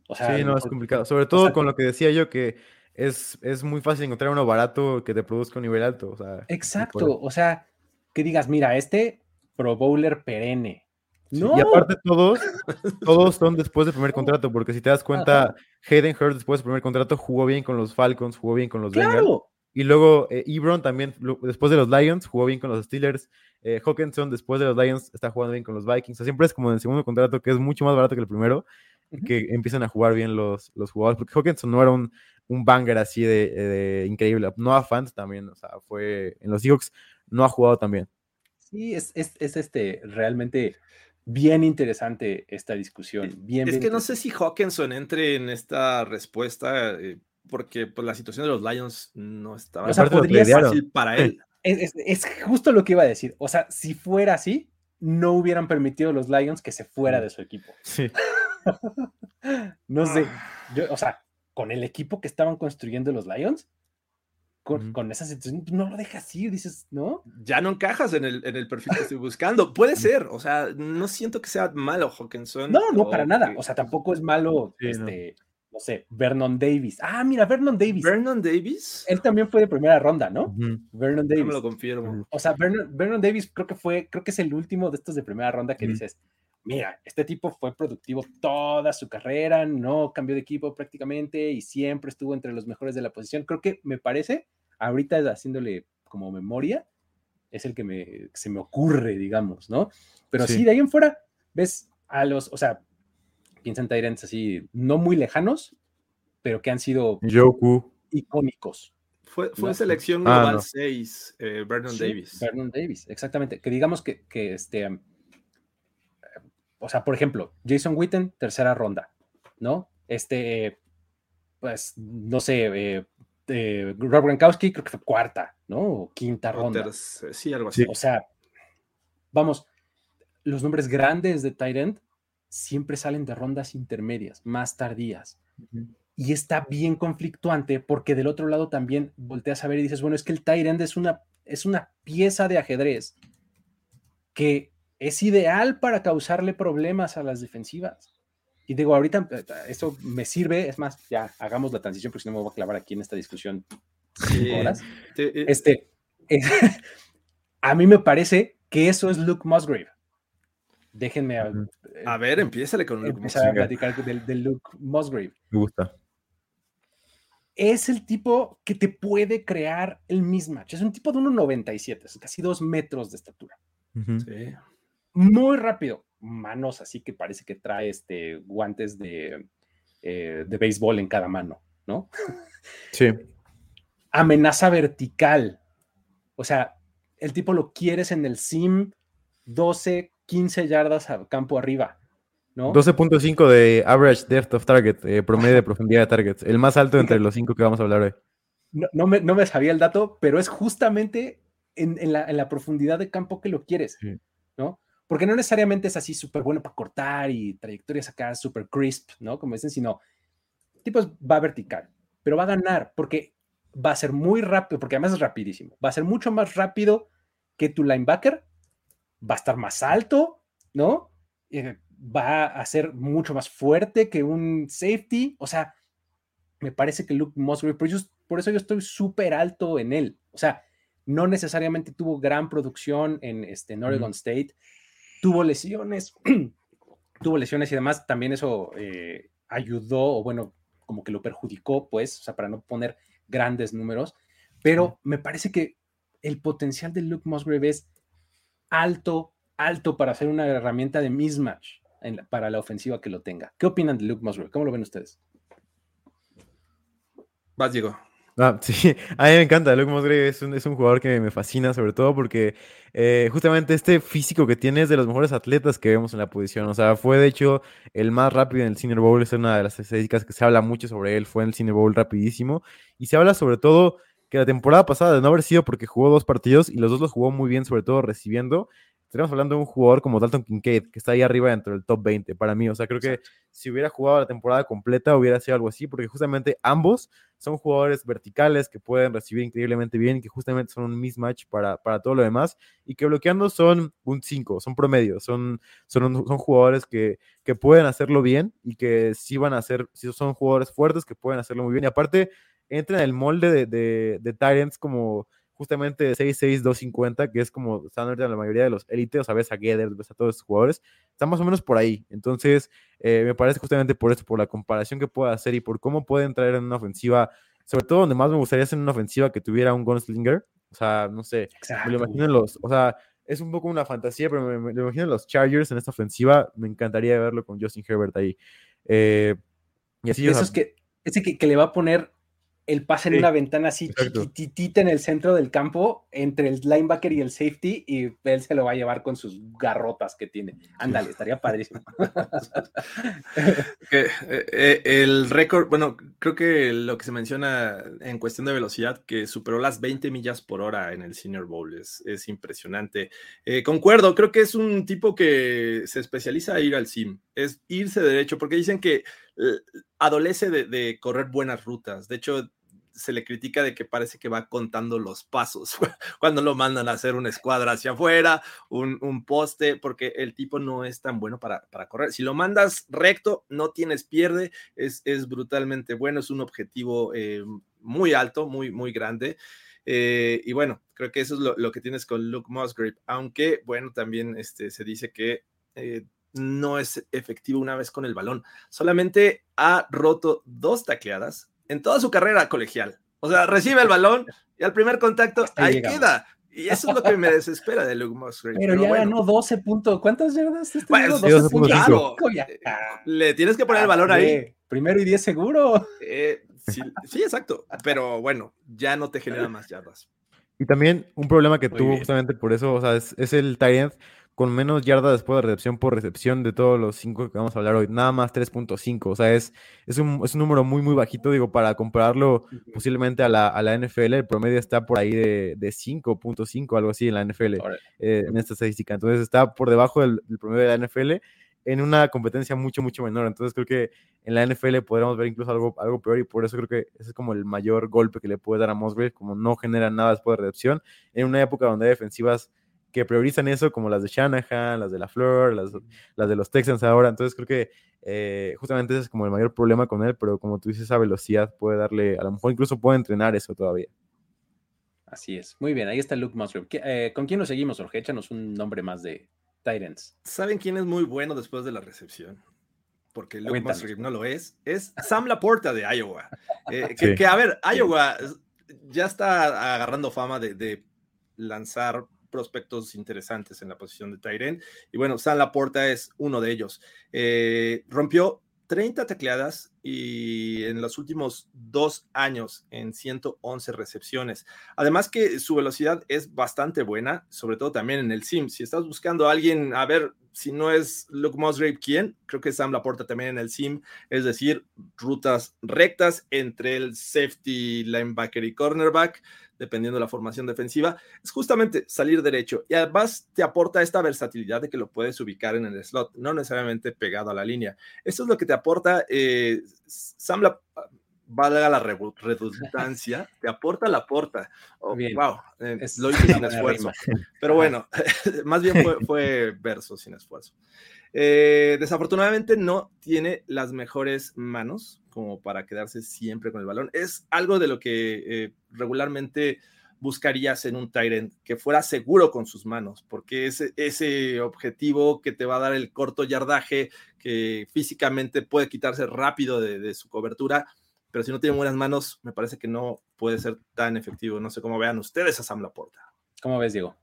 O sea, Sí, no, es complicado. Sobre todo sea, con lo que decía yo, que es, es muy fácil encontrar uno barato que te produzca un nivel alto. O sea, exacto. O sea, que digas, mira, este Pro Bowler perenne. Sí, No, Y aparte todos, todos son después del primer contrato, porque si te das cuenta, Hayden Hurst después del primer contrato jugó bien con los Falcons, jugó bien con los Bengals. claro. Y luego eh, Ebron también, lo- después de los Lions, jugó bien con los Steelers. Eh, Hawkinson, después de los Lions, está jugando bien con los Vikings. O sea, siempre es como en el segundo contrato, que es mucho más barato que el primero. Que empiezan a jugar bien los, los jugadores. Porque Hawkinson no era un, un banger así de, de increíble. No a fans también, o sea, fue en los Seahawks, no ha jugado también. Sí, es, es, es este realmente bien interesante esta discusión. Bien, Es bien que no sé si Hawkinson entre en esta respuesta, eh, porque pues, la situación de los Lions no estaba O sea, podría ser- fácil para él. Es, es- es justo lo que iba a decir. O sea, si fuera así, no hubieran permitido los Lions que se fuera de su equipo. Sí. No sé. Yo, o sea, con el equipo que estaban construyendo los Lions, con, Ujú. con esa situación, pues, no lo dejas ir, dices, ¿no? ya no encajas en el, en el perfil que estoy buscando. Puede ser, o sea, no siento que sea malo Hawkinson. No, no, para nada. O sea, tampoco es malo, Sí, no. este, no. sé, Vernon Davis. Ah, mira, Vernon Davis. Vernon Davis. Él también fue de primera ronda, ¿no? Ujú. Vernon No me Davis. lo confirmo. O sea, Vernon, Vernon Davis creo que fue, creo que es el último de estos de primera ronda que dices, mira, este tipo fue productivo toda su carrera, no cambió de equipo prácticamente y siempre estuvo entre los mejores de la posición. Creo que me parece, ahorita haciéndole como memoria, es el que me, que se me ocurre, digamos, ¿no? Pero sí. Sí. de ahí en fuera, ves a los, o sea, piensa en Tyrants así, no muy lejanos, pero que han sido Joku. icónicos. Fue, fue No. selección Ah, global no. 6, eh, Vernon Sí, Davis. Vernon Davis, exactamente. Que digamos que, que este, um, o sea, por ejemplo, Jason Witten, tercera ronda, ¿no? Este, pues, no sé, eh, eh, Rob Gronkowski creo que fue cuarta, ¿no? O quinta ronda. terce- sí, algo así. O sea, vamos, los nombres grandes de tight end siempre salen de rondas intermedias, más tardías. Y está bien conflictuante porque del otro lado también volteas a ver y dices, bueno, es que el tight end es una, es una pieza de ajedrez que es ideal para causarle problemas a las defensivas. Y digo, ahorita eh, eso me sirve, es más, ya hagamos la transición porque si no me voy a clavar aquí en esta discusión cinco horas. Eh, Este, eh, a mí me parece que eso es Luke Musgrave. Déjenme eh, Ujú. a ver, empiézale con Luke empezar a Musgrave. platicar del, del Luke Musgrave. Me gusta. Es el tipo que te puede crear el mismatch. Es un tipo de 1,97, es casi dos metros de estatura. Sí. Muy rápido. Manos así que parece que trae este, guantes de, eh, de béisbol en cada mano, ¿no? Sí. amenaza vertical. O sea, el tipo lo quieres en el sim 12, 15 yardas a campo arriba, ¿no? 12.5 de average depth of target, eh, promedio de profundidad de targets. El más alto entre los cinco que vamos a hablar hoy. no, no me, no me sabía el dato, pero es justamente en, en, la, en la profundidad de campo que lo quieres, Sí. ¿no? Porque no necesariamente es así súper bueno para cortar y trayectorias acá súper crisp, ¿no? Como dicen, sino tipo es- va vertical, pero va a ganar porque va a ser muy rápido, porque además es rapidísimo, va a ser mucho más rápido que tu linebacker, va a estar más alto, ¿no? Eh, va a ser mucho más fuerte que un safety, o sea, me parece que Luke Musgrave, por, eso- por eso yo estoy súper alto en él, o sea, no necesariamente tuvo gran producción en, este, en Oregon State, tuvo lesiones, tuvo lesiones y demás, también eso eh, ayudó, o bueno, como que lo perjudicó, pues, o sea, para no poner grandes números, pero me parece que el potencial de Luke Musgrave es alto, alto para hacer una herramienta de mismatch en la- para la ofensiva que lo tenga. ¿Qué opinan de Luke Musgrave? ¿Cómo lo ven ustedes? Vas, Diego. Ah, sí, a mí me encanta. Luke Musgrave es un, es un jugador que me fascina, sobre todo porque eh, justamente este físico que tiene es de los mejores atletas que vemos en la posición. O sea, fue de hecho el más rápido en el Senior Bowl. Es una de las estadísticas que se habla mucho sobre él. Fue en el Senior Bowl rapidísimo. Y se habla sobre todo que la temporada pasada, de no haber sido porque jugó dos partidos y los dos los jugó muy bien, sobre todo recibiendo. Estaríamos hablando de un jugador como Dalton Kincaid, que está ahí arriba dentro del top 20 para mí. O sea, creo que si hubiera jugado la temporada completa hubiera sido algo así, porque justamente ambos son jugadores verticales que pueden recibir increíblemente bien que justamente son un mismatch para, para todo lo demás y que bloqueando son un 5, son promedios, son, son, un- son jugadores que, que pueden hacerlo bien y que sí van a hacer, sí son jugadores fuertes que pueden hacerlo muy bien y aparte entran en el molde de, de, de Tyrants como justamente 6'6", 250, que es como estándar en la mayoría de los élites, o sea, ves a Gedder, ves a todos estos jugadores, están más o menos por ahí. Entonces, eh, me parece justamente por eso, por la comparación que puede hacer y por cómo pueden traer en una ofensiva, sobre todo donde más me gustaría hacer en una ofensiva que tuviera un gunslinger, o sea, no sé, me lo imagino en los, o sea, es un poco una fantasía, pero me, me lo imagino los Chargers en esta ofensiva, me encantaría verlo con Justin Herbert ahí. Eh, y así, o Eso sea, es que, ese que, que le va a poner el pase en Sí, una ventana así exacto. chiquititita en el centro del campo, entre el linebacker y el safety, y él se lo va a llevar con sus garrotas que tiene. Ándale, estaría padrísimo. Que, eh, eh, el récord, bueno, creo que lo que se menciona en cuestión de velocidad, que superó las 20 millas por hora en el Senior Bowl, es, es impresionante. Eh, concuerdo, creo que es un tipo que se especializa a ir al sim, es irse derecho, porque dicen que adolece de, correr buenas rutas. De hecho, se le critica de que parece que va contando los pasos cuando lo mandan a hacer una escuadra hacia afuera, un, poste, porque el tipo no es tan bueno para, correr. Si lo mandas recto, no tienes pierde, es, es brutalmente bueno, es un objetivo eh, muy alto, muy, grande. Eh, y bueno, creo que eso es lo, que tienes con Luke Musgrave, aunque bueno, también este, se dice que eh, no es efectivo una vez con el balón. Solamente ha roto dos tacleadas en toda su carrera colegial. O sea, recibe el balón y al primer contacto ahí, ahí queda. Y eso es lo que me desespera de Luke Musgrave. Pero, Pero ya bueno. ganó 12 puntos. ¿Cuántas yardas? Este bueno, 12 puntos. Claro, le tienes que poner el balón ahí. Primero y 10 seguro. Eh, sí, sí, exacto. Pero bueno, ya no te genera más yardas. Y también un problema que Muy tuvo bien. justamente por eso, o sea, es, es el tight con menos yardas después de recepción por recepción de todos los cinco que vamos a hablar hoy, nada más 3.5, o sea, es, es, un, es un número muy, muy bajito, digo, para compararlo posiblemente a la, a la NFL, el promedio está por ahí de, de 5.5, algo así en la NFL, eh, en esta estadística, entonces está por debajo del, del, promedio de la NFL en una competencia mucho, mucho menor, entonces creo que en la NFL podríamos ver incluso algo, algo peor y por eso creo que ese es como el mayor golpe que le puede dar a Musgrave, como no genera nada después de recepción, en una época donde hay defensivas que priorizan eso, como las de Shanahan, las de la Flor, las, las de los Texans ahora. Entonces creo que eh, justamente ese es como el mayor problema con él, pero como tú dices, esa velocidad puede darle, a lo mejor incluso puede entrenar eso todavía. Así es. Muy bien, ahí está Luke Musgrave. Eh, ¿Con quién nos seguimos, Jorge? Échanos un nombre más de Titans. ¿Saben quién es muy bueno después de la recepción? Porque Luke Cuéntanos. Musgrave no lo es. Es Sam Laporta de Iowa. Eh, que, sí. que, a ver, Iowa ya está agarrando fama de, de lanzar prospectos interesantes en la posición de Tyren. Y bueno, Sam Laporta es uno de ellos. Eh, rompió 30 tecleadas y en los últimos dos años en 111 recepciones. Además que su velocidad es bastante buena, sobre todo también en el sim. Si estás buscando alguien, a ver, si no es Luke Musgrave, ¿quién? Creo que Sam Laporta también en el sim, es decir, rutas rectas entre el safety, linebacker y cornerback, dependiendo de la formación defensiva, es justamente salir derecho y además te aporta esta versatilidad de que lo puedes ubicar en el slot, no necesariamente pegado a la línea. Esto es lo que te aporta eh, valga la redundancia, te aporta la porta. Oh, wow, eh, lo hice sin esfuerzo. Pero bueno, más bien fue, verso sin esfuerzo. Eh, desafortunadamente no tiene las mejores manos como para quedarse siempre con el balón. Es algo de lo que eh, regularmente buscarías en un Tyrant que fuera seguro con sus manos, porque ese, ese objetivo que te va a dar el corto yardaje, que físicamente puede quitarse rápido de su cobertura, pero si no tiene buenas manos, me parece que no puede ser tan efectivo. No sé cómo vean ustedes a Sam Laporta. ¿Cómo ves, Diego?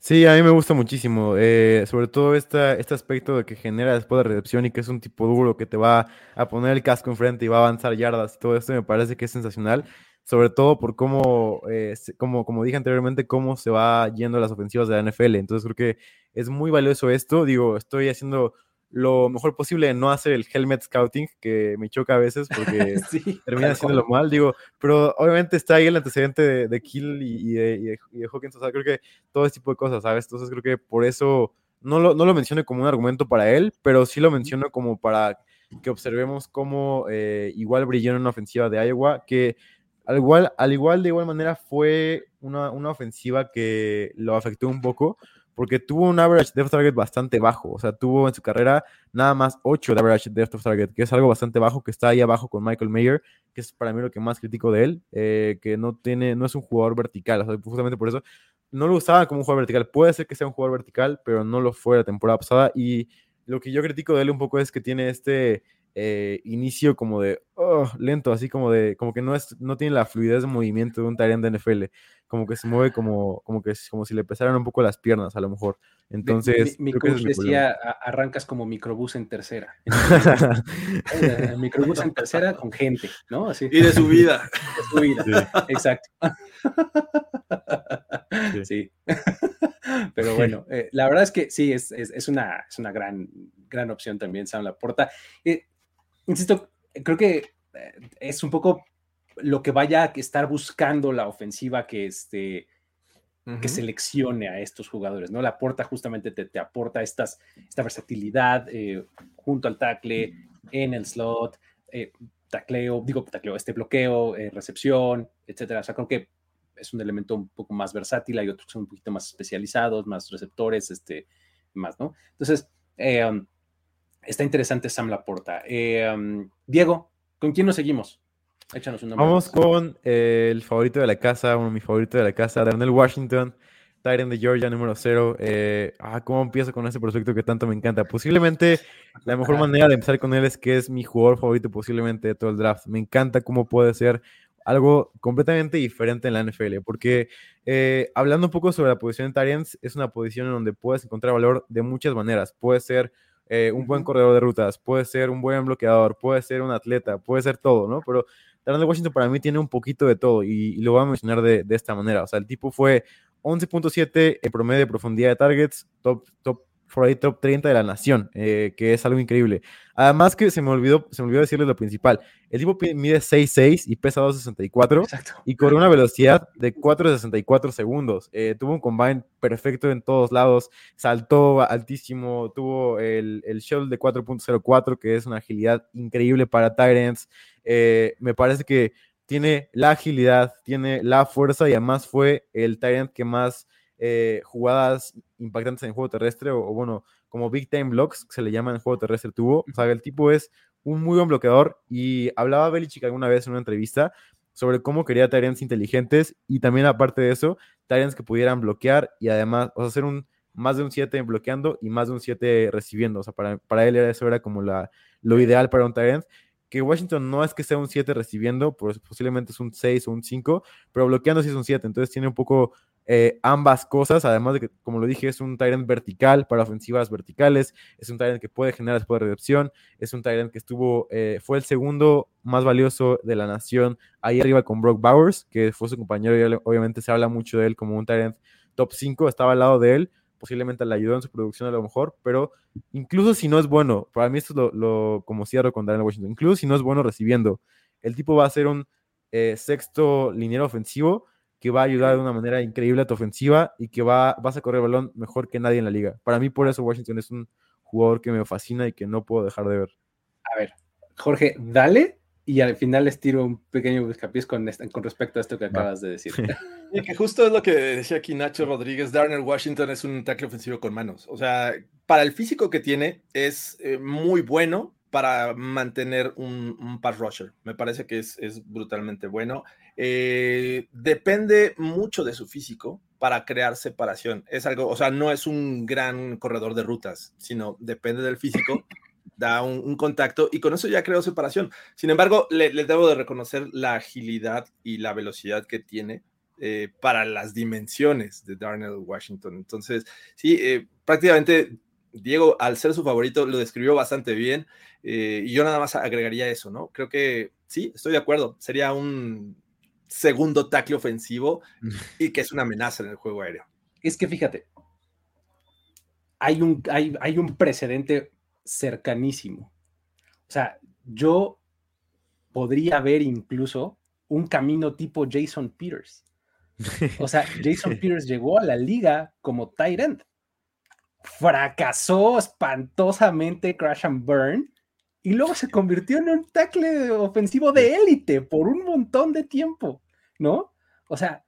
Sí, a mí me gusta muchísimo, eh, sobre todo esta, este aspecto de que genera después de recepción y que es un tipo duro que te va a poner el casco enfrente y va a avanzar yardas y todo esto me parece que es sensacional, sobre todo por cómo, eh, como, como dije anteriormente, cómo se va yendo las ofensivas de la NFL. Entonces creo que es muy valioso esto. Digo, estoy haciendo lo mejor posible de no hacer el helmet scouting, que me choca a veces porque termina haciéndolo mal, digo, pero obviamente está ahí el antecedente de, de Kill y, de, Hawkins, o sea, creo que todo ese tipo de cosas, ¿sabes? Entonces creo que por eso no lo, no lo menciono como un argumento para él, pero sí lo menciono como para que observemos cómo eh, igual brilló en una ofensiva de Iowa, que al igual, al igual de igual manera fue una, una ofensiva que lo afectó un poco, porque tuvo un average depth target bastante bajo. O sea, tuvo en su carrera nada más 8 de average depth target, que es algo bastante bajo, que está ahí abajo con Michael Mayer, que es para mí lo que más critico de él, eh, que no, tiene, no es un jugador vertical. O sea, justamente por eso no lo usaba como un jugador vertical. Puede ser que sea un jugador vertical, pero no lo fue la temporada pasada. Y lo que yo critico de él un poco es que tiene este eh, inicio como de oh, lento, así como de como que no es no tiene la fluidez de movimiento de un Tyrant de NFL, como que se mueve como como que como si le pesaran un poco las piernas a lo mejor. Entonces, mi, coach decía arrancas como microbús en tercera. microbús en tercera con gente, ¿no? Así. Y de su vida. De su vida. Exacto. Sí. Pero bueno, eh, la verdad es que sí, es, es, es, una, es una gran, gran opción también, Sam Laporta. Eh, insisto, creo que eh, es un poco lo que vaya a estar buscando la ofensiva que, este, que seleccione a estos jugadores, ¿no? La aporta justamente te, aporta estas, esta versatilidad eh, junto al tackle, en el slot, eh, tacleo, digo tacleo, este bloqueo, recepción, etcétera. O sea, creo que es un elemento un poco más versátil, hay otros que son un poquito más especializados, más receptores, este, más, ¿no? Entonces, um, está interesante Sam Laporta. Eh, um, Diego, ¿con quién nos seguimos? Échanos un nombre. Vamos con eh, el favorito de la casa, uno de mis favoritos de la casa, Darnell Washington, Titan de Georgia, número cero. Eh, ah, ¿cómo empiezo con ese prospecto que tanto me encanta? Posiblemente la mejor manera de empezar con él es que es mi jugador favorito posiblemente de todo el draft. Me encanta cómo puede ser algo completamente diferente en la NFL, porque hablando un poco sobre la posición de Tyrants, es una posición en donde puedes encontrar valor de muchas maneras. Puede ser eh, un buen corredor de rutas, puede ser un buen bloqueador, puede ser un atleta, puede ser todo, ¿no? Pero de Washington para mí tiene un poquito de todo y, lo voy a mencionar de, de, esta manera. O sea, el tipo fue 11.7 en promedio de profundidad de targets, top, top por ahí top 30 de la nación, eh, que es algo increíble. Además que se me olvidó, se me olvidó decirles lo principal. El tipo mide 6'6 y pesa 2'64 y corre una velocidad de 4'64 segundos. Eh, tuvo un combine perfecto en todos lados, saltó altísimo, tuvo el, el shuttle de 4.04, que es una agilidad increíble para Tyrants. Eh, me parece que tiene la agilidad, tiene la fuerza y además fue el Tyrant que más eh, jugadas impactantes en el juego terrestre, o, bueno, como Big Time Blocks, se le llama en el juego terrestre, tuvo. O sea, el tipo es un muy buen bloqueador y hablaba Belichick alguna vez en una entrevista sobre cómo quería Tyrants inteligentes y también aparte de eso, Tyrants que pudieran bloquear y además, o sea, hacer un más de un 7 bloqueando y más de un 7 recibiendo. O sea, para, para él eso era como la, lo ideal para un Tyrant. Que Washington no es que sea un 7 recibiendo, pues posiblemente es un 6 o un 5, pero bloqueando sí es un 7. Entonces tiene un poco eh, ambas cosas, además de que, como lo dije, es un Tyrant vertical para ofensivas verticales, es un Tyrant que puede generar después de recepción, es un Tyrant que estuvo, eh, fue el segundo más valioso de la nación ahí arriba con Brock Bowers, que fue su compañero y obviamente se habla mucho de él como un Tyrant top 5, estaba al lado de él, posiblemente le ayudó en su producción a lo mejor, pero incluso si no es bueno, para mí esto es lo, como cierro con Daniel Washington, incluso si no es bueno recibiendo, el tipo va a ser un eh, sexto liniero ofensivo que va a ayudar de una manera increíble a tu ofensiva y que va, vas a correr el balón mejor que nadie en la liga. Para mí, por eso Washington es un jugador que me fascina y que no puedo dejar de ver. A ver, Jorge, dale y al final les tiro un pequeño buscapiés con, este- con respecto a esto que acabas de decir. Y que justo es lo que decía aquí Nacho Rodríguez, Darnell Washington es un tackle ofensivo con manos. O sea, para el físico que tiene, es eh, muy bueno para mantener un, un pass rusher. Me parece que es, es brutalmente bueno. Eh, depende mucho de su físico para crear separación. Es algo, o sea, no es un gran corredor de rutas, sino depende del físico, da un, un contacto y con eso ya creó separación. Sin embargo, le, le debo de reconocer la agilidad y la velocidad que tiene eh, para las dimensiones de Darnell Washington. Entonces, sí, eh, prácticamente Diego, al ser su favorito, lo describió bastante bien eh, y yo nada más agregaría eso, ¿no? Creo que sí, estoy de acuerdo. Sería un segundo tackle ofensivo y que es una amenaza en el juego aéreo. Es que fíjate, hay un, hay, hay un precedente cercanísimo. O sea, yo podría ver incluso un camino tipo Jason Peters. O sea, Jason Peters llegó a la liga como tight end. Fracasó espantosamente Crash and Burn y luego se convirtió en un tackle ofensivo de élite por un montón de tiempo, ¿no? O sea,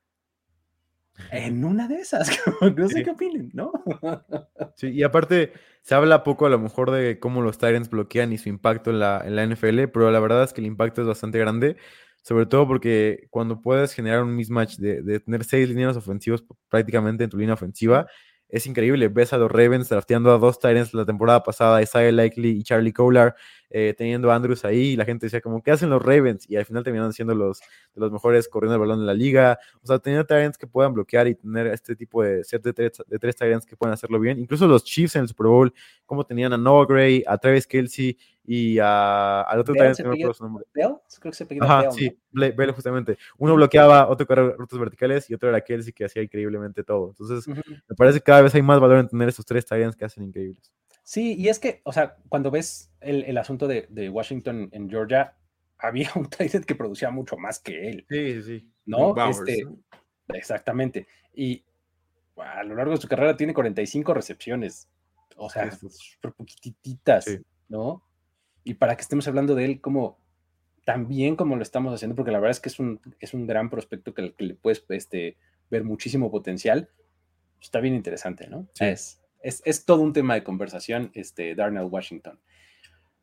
en una de esas, no sé Sí. qué opinen, ¿no? Sí, y aparte, se habla poco a lo mejor de cómo los Tyrants bloquean y su impacto en la, en la NFL, pero la verdad es que el impacto es bastante grande, sobre todo porque cuando puedes generar un mismatch de, de tener seis líneas ofensivos prácticamente en tu línea ofensiva, es increíble. Ves a los Ravens drafteando a dos Tyrants la temporada pasada, Isaiah Likely y Charlie Kohler, eh, teniendo a Andrews ahí, y la gente decía como, ¿qué hacen los Ravens? Y al final terminaron siendo los, de los mejores corriendo el balón de la liga. O sea, tener Tyrants que puedan bloquear y tener este tipo de set de tres, de tres Tyrants que puedan hacerlo bien. Incluso los Chiefs en el Super Bowl, como tenían a Noah Gray, a Travis Kelsey y a, al otro Bell no su nombre. Creo que se apellida Ajá, Bell, sí, ¿no? Bell justamente. Uno bloqueaba, otro corría rutas verticales y otro era Kelsey que hacía increíblemente todo. Entonces, me parece que cada vez hay más valor en tener estos tres Tyrants que hacen increíbles. Sí, y es que, o sea, cuando ves el, el asunto de, de Washington en Georgia, había un tight que producía mucho más que él, Sí, sí. ¿no? Bowers, Este, ¿no? exactamente. Y a lo largo de su carrera tiene 45 recepciones, o sea, súper poquititas, Sí. ¿no? Y para que estemos hablando de él como tan bien como lo estamos haciendo, porque la verdad es que es un, es un gran prospecto que, que le puedes este, ver muchísimo potencial, está bien interesante, ¿no? Sí. Es, es, es todo un tema de conversación, este, Darnell Washington,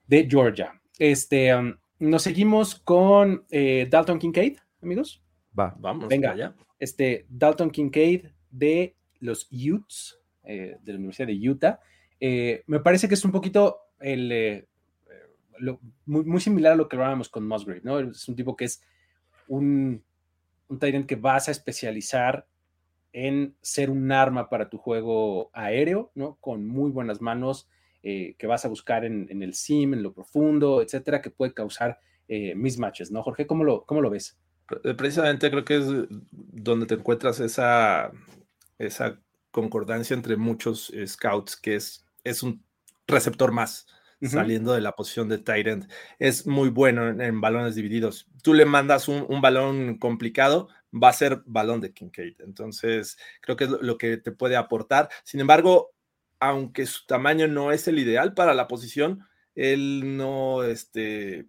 de Georgia. Este, um, nos seguimos con eh, Dalton Kincaid, amigos. Va. Vamos, Venga. allá. Este, Dalton Kincaid de los Utes, eh, de la Universidad de Utah. Eh, me parece que es un poquito el, lo- muy, muy similar a lo que hablábamos con Musgrave, ¿no? Es un tipo que es un, un que vas a especializar en ser un arma para tu juego aéreo, ¿no? Con muy buenas manos, eh, que vas a buscar en, en el sim, en lo profundo, etcétera, que puede causar eh, mismatches, ¿no? Jorge, ¿cómo lo, cómo lo ves? Eh, Precisamente creo que es donde te encuentras esa, esa concordancia entre muchos scouts, que es, es un receptor más saliendo de la posición de tight end. Es muy bueno en, en balones divididos. Tú le mandas un, un balón complicado, va a ser balón de Kincaid. Entonces, creo que es lo, que te puede aportar. Sin embargo, aunque su tamaño no es el ideal para la posición, él no, este,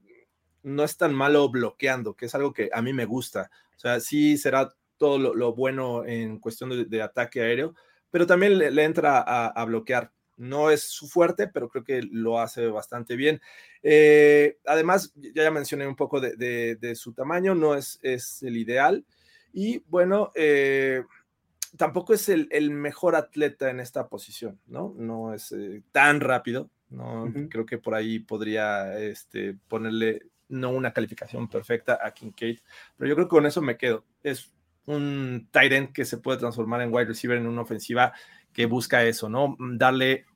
no es tan malo bloqueando, que es algo que a mí me gusta. O sea, sí será todo lo, lo bueno en cuestión de, de ataque aéreo, pero también le, le entra a, a, bloquear. No es su fuerte, pero creo que lo hace bastante bien. Eh, además, ya, ya, mencioné un poco de, de, de su tamaño, no es, es, el ideal. Y bueno, eh, tampoco es el, el, mejor atleta en esta posición, ¿no? No es eh, tan rápido, ¿no? Uh -huh. Creo que por ahí podría este, ponerle no una calificación perfecta a Kincaid, pero yo creo que con eso me quedo. Es un tight end que se puede transformar en wide receiver en una ofensiva que busca eso, ¿no? Darle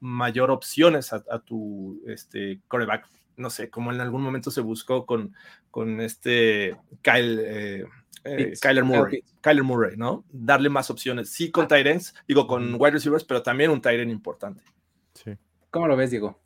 mayor opciones a, a tu este, coreback. No sé, como en algún momento se buscó con, con este Kyle, eh, eh. Kyler Kyle Murray. Kyler Murray, ¿no? Darle más opciones. Sí, con tight ends, digo, con wide receivers, pero también un tight end importante. Sí. ¿Cómo lo ves, Diego?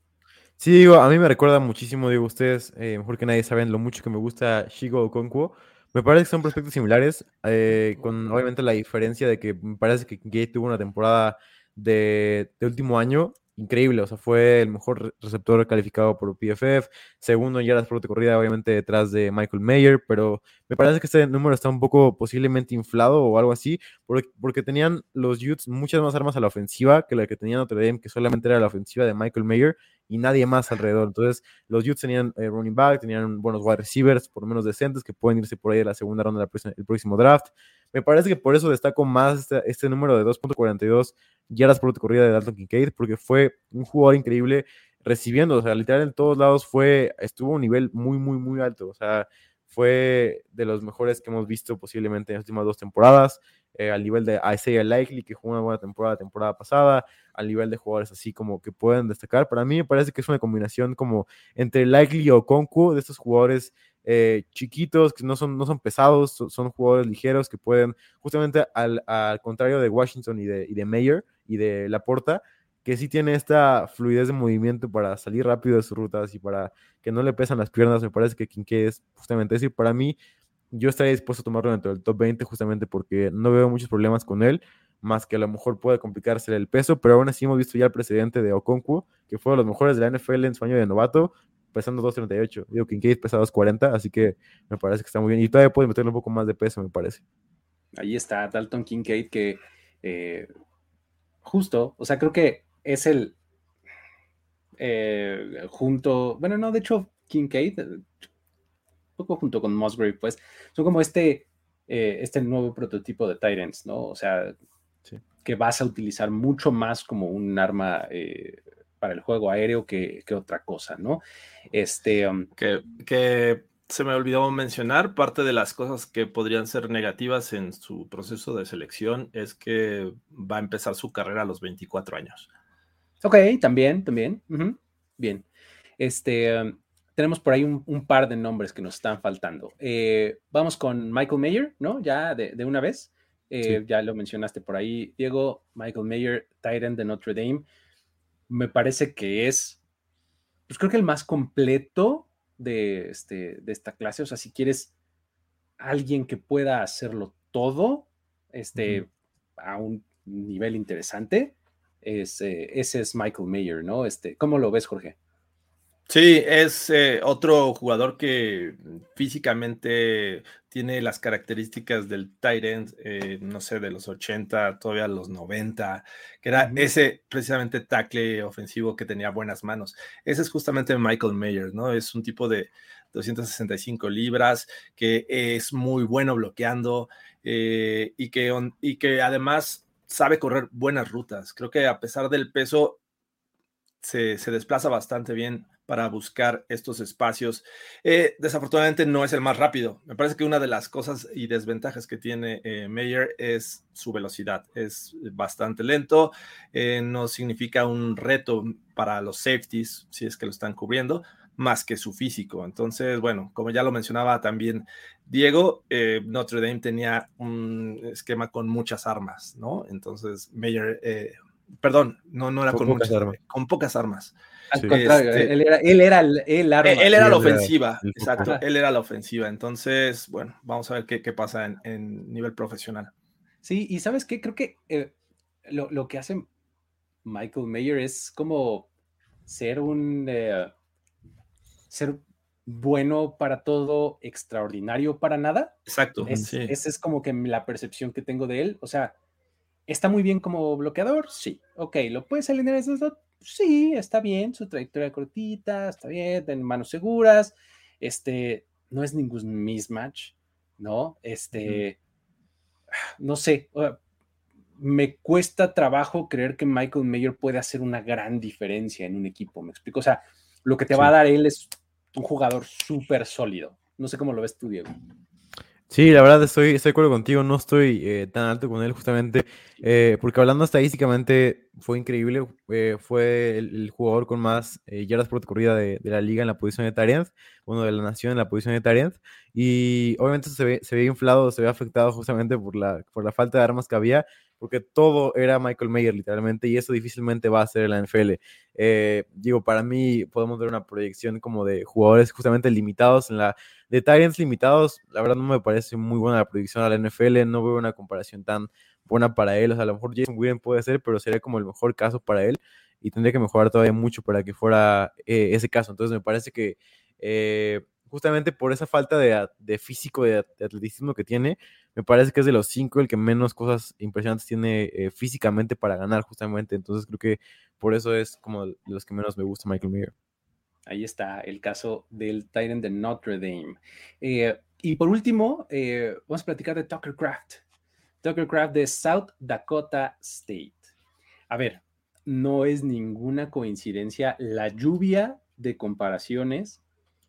Sí, digo, a mí me recuerda muchísimo, digo, ustedes, eh, mejor que nadie saben lo mucho que me gusta Shigo Okonkwo. Me parece que son prospectos similares, eh, con obviamente la diferencia de que me parece que Gate tuvo una temporada de, de último año increíble, o sea, fue el mejor re- receptor calificado por PFF, segundo en yardas por corrida, obviamente detrás de Michael Mayer, pero me parece que este número está un poco posiblemente inflado o algo así, porque, porque tenían los Utes muchas más armas a la ofensiva que la que tenía Notre Dame, que solamente era la ofensiva de Michael Mayer y nadie más alrededor. Entonces, los Utes tenían eh, running back, tenían buenos wide receivers, por lo menos decentes, que pueden irse por ahí de la segunda ronda del próximo, el próximo draft. Me parece que por eso destaco más este, este número de 2.42 yardas por corrida de Dalton Kincaid, porque fue un jugador increíble recibiendo, o sea, literal en todos lados fue, estuvo a un nivel muy, muy, muy alto, o sea, fue de los mejores que hemos visto posiblemente en las últimas dos temporadas, eh, al nivel de Isaiah Likely, que jugó una buena temporada la temporada pasada, al nivel de jugadores así como que pueden destacar. Para mí me parece que es una combinación como entre Likely o Concu, de estos jugadores eh, chiquitos, que no son, no son pesados, son, jugadores ligeros que pueden, justamente al, al contrario de Washington y de, y de Mayer y de Laporta, que sí tiene esta fluidez de movimiento para salir rápido de sus rutas y para que no le pesan las piernas. Me parece que Kincaid es justamente eso. Para mí, yo estaría dispuesto a tomarlo dentro del top 20 justamente porque no veo muchos problemas con él, más que a lo mejor puede complicarse el peso, pero aún así hemos visto ya el precedente de Okonkwo, que fue de los mejores de la NFL en su año de novato, pesando 2.38. Digo, Kincaid pesa 2.40, así que me parece que está muy bien. Y todavía puede meterle un poco más de peso, me parece. Ahí está Dalton Kincaid que eh, justo, o sea, creo que es el eh, junto, bueno, no, de hecho, Kincaid, eh, un poco junto con Musgrave, pues, son como este, eh, este nuevo prototipo de Tyrants, ¿no? O sea, Sí. que vas a utilizar mucho más como un arma eh, para el juego aéreo que, que otra cosa, ¿no? Este, um, Que, que se me olvidó mencionar, parte de las cosas que podrían ser negativas en su proceso de selección es que va a empezar su carrera a los 24 años. Ok, también, también. ujú, Bien. Este, um, tenemos por ahí un, un par de nombres que nos están faltando. Eh, vamos con Michael Mayer, ¿no? Ya de, de una vez. Eh, Sí. Ya lo mencionaste por ahí, Diego. Michael Mayer, Titan de Notre Dame. Me parece que es, pues creo que el más completo de, este, de esta clase. O sea, si quieres alguien que pueda hacerlo todo, este, a un nivel interesante, es, eh, ese es Michael Mayer, ¿no? Este, ¿Cómo lo ves, Jorge? Sí, es eh, otro jugador que físicamente tiene las características del tight end, eh, no sé, de los 80, todavía los 90, que era ese precisamente tackle ofensivo que tenía buenas manos. Ese es justamente Michael Mayer, ¿no? Es un tipo de 265 libras que es muy bueno bloqueando eh, y, que, on- y que además sabe correr buenas rutas. Creo que a pesar del peso, se, se desplaza bastante bien para buscar estos espacios. Eh, desafortunadamente no es el más rápido. Me parece que una de las cosas y desventajas que tiene eh, Meyer es su velocidad. Es bastante lento, eh, no significa un reto para los safeties si es que lo están cubriendo, más que su físico. Entonces, bueno, como ya lo mencionaba también Diego, eh, Notre Dame tenía un esquema con muchas armas, ¿no? Entonces, Meyer... Perdón, no, no era Con con, pocas muchas, armas. con pocas armas. Al Sí. contrario, Este- él era, él era el, el arma. Él era Sí, la ofensiva, el exacto, Ajá. él era la ofensiva. Entonces, bueno, vamos a ver qué, qué pasa en, en nivel profesional. Sí, y ¿sabes qué? Creo que eh, lo, lo que hace Michael Mayer es como ser un... eh, ser bueno para todo, extraordinario para nada. Exacto, Es- sí. Esa es como que la percepción que tengo de él. O sea, ¿está muy bien como bloqueador? Sí. Ok, ¿lo puedes alinear en slot? Sí, está bien. Su trayectoria cortita, está bien, en manos seguras. Este, no es ningún mismatch, ¿no? Este, no sé. me cuesta trabajo creer que Michael Mayer puede hacer una gran diferencia en un equipo. ¿Me explico? O sea, lo que te va a dar él es un jugador súper sólido. No sé cómo lo ves tú, Diego. Sí, la verdad estoy, estoy de acuerdo contigo, no estoy eh, tan alto con él justamente, eh, porque hablando estadísticamente fue increíble, eh, fue el, jugador con más yardas por corrida de, de la liga en la posición de Tyrant, uno de la nación en la posición de Tyrant, y obviamente se ve, se ve inflado, se ve afectado justamente por la, por la falta de armas que había, porque todo era Michael Mayer literalmente, y eso difícilmente va a ser en la NFL. Eh, digo, para mí podemos ver una proyección como de jugadores justamente limitados en la de Tyrants limitados, la verdad no me parece muy buena la predicción a la NFL, no veo una comparación tan buena para él, o sea, a lo mejor Jason Witten puede ser, pero sería como el mejor caso para él y tendría que mejorar todavía mucho para que fuera eh, ese caso, entonces me parece que eh, justamente por esa falta de, de físico, de, de, atleticismo que tiene, me parece que es de los cinco el que menos cosas impresionantes tiene eh, físicamente para ganar justamente, entonces creo que por eso es como de los que menos me gusta Michael Mayer. Ahí está el caso del Titan de Notre Dame. Eh, y por último, eh, vamos a platicar de Tucker Craft. Tucker Craft de South Dakota State. A ver, no es ninguna coincidencia la lluvia de comparaciones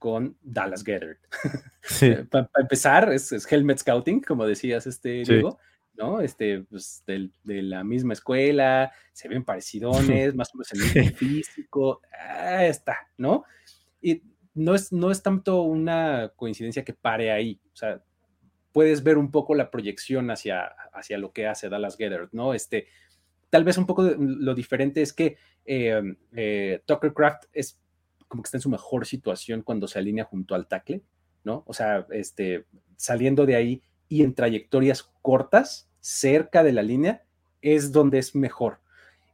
con Dallas Gethert. Sí. Para pa empezar, es, es, Helmet Scouting, como decías, este, Diego. Sí. ¿no? Este, pues, de, de, la misma escuela, se ven parecidones, más o menos el mismo físico, ah, está, ¿no? Y no es, no es tanto una coincidencia que pare ahí, o sea, puedes ver un poco la proyección hacia, hacia lo que hace Dallas Gethert, ¿no? Este, tal vez un poco lo diferente es que eh, eh, Tucker Craft es como que está en su mejor situación cuando se alinea junto al tackle, ¿no? O sea, este, saliendo de ahí y en trayectorias cortas, cerca de la línea, es donde es mejor.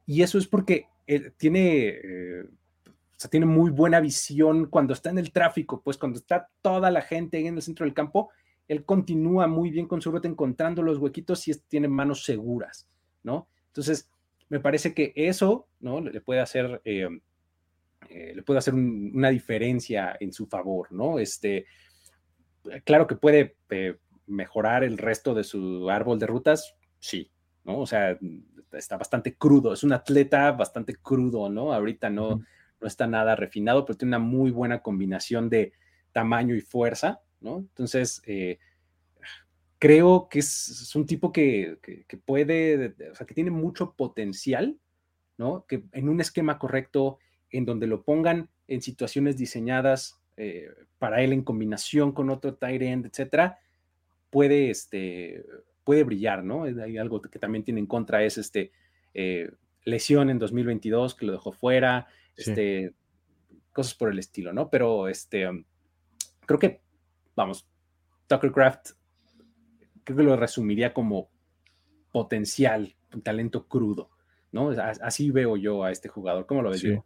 Y eso es porque él tiene, eh, o sea, tiene muy buena visión cuando está en el tráfico, pues cuando está toda la gente en el centro del campo, él continúa muy bien con su ruta encontrando los huequitos y tiene manos seguras, ¿no? Entonces, me parece que eso, ¿no? Le puede hacer, eh, eh, le puede hacer un, una diferencia en su favor, ¿no? Este, claro que puede eh, mejorar el resto de su árbol de rutas, sí, ¿no? O sea, está bastante crudo, es un atleta bastante crudo, ¿no? Ahorita no, uh -huh. no está nada refinado, pero tiene una muy buena combinación de tamaño y fuerza, ¿no? Entonces, eh, creo que es, es un tipo que, que, que, puede, o sea, que tiene mucho potencial, ¿no? Que en un esquema correcto, en donde lo pongan en situaciones diseñadas eh, para él en combinación con otro tight end, etcétera, puede, este, puede brillar, ¿no? Hay algo que también tiene en contra, es este, eh, lesión en 2022 que lo dejó fuera, sí. este, cosas por el estilo, ¿no? Pero este, um, creo que, vamos, Tucker Craft, creo que lo resumiría como potencial, un talento crudo, ¿no? Así veo yo a este jugador. ¿Cómo lo ves, sí.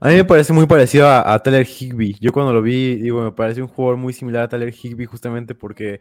A mí me parece muy parecido a, a, Tyler. Yo cuando lo vi, digo, me parece un jugador muy similar a Tyler Higby justamente porque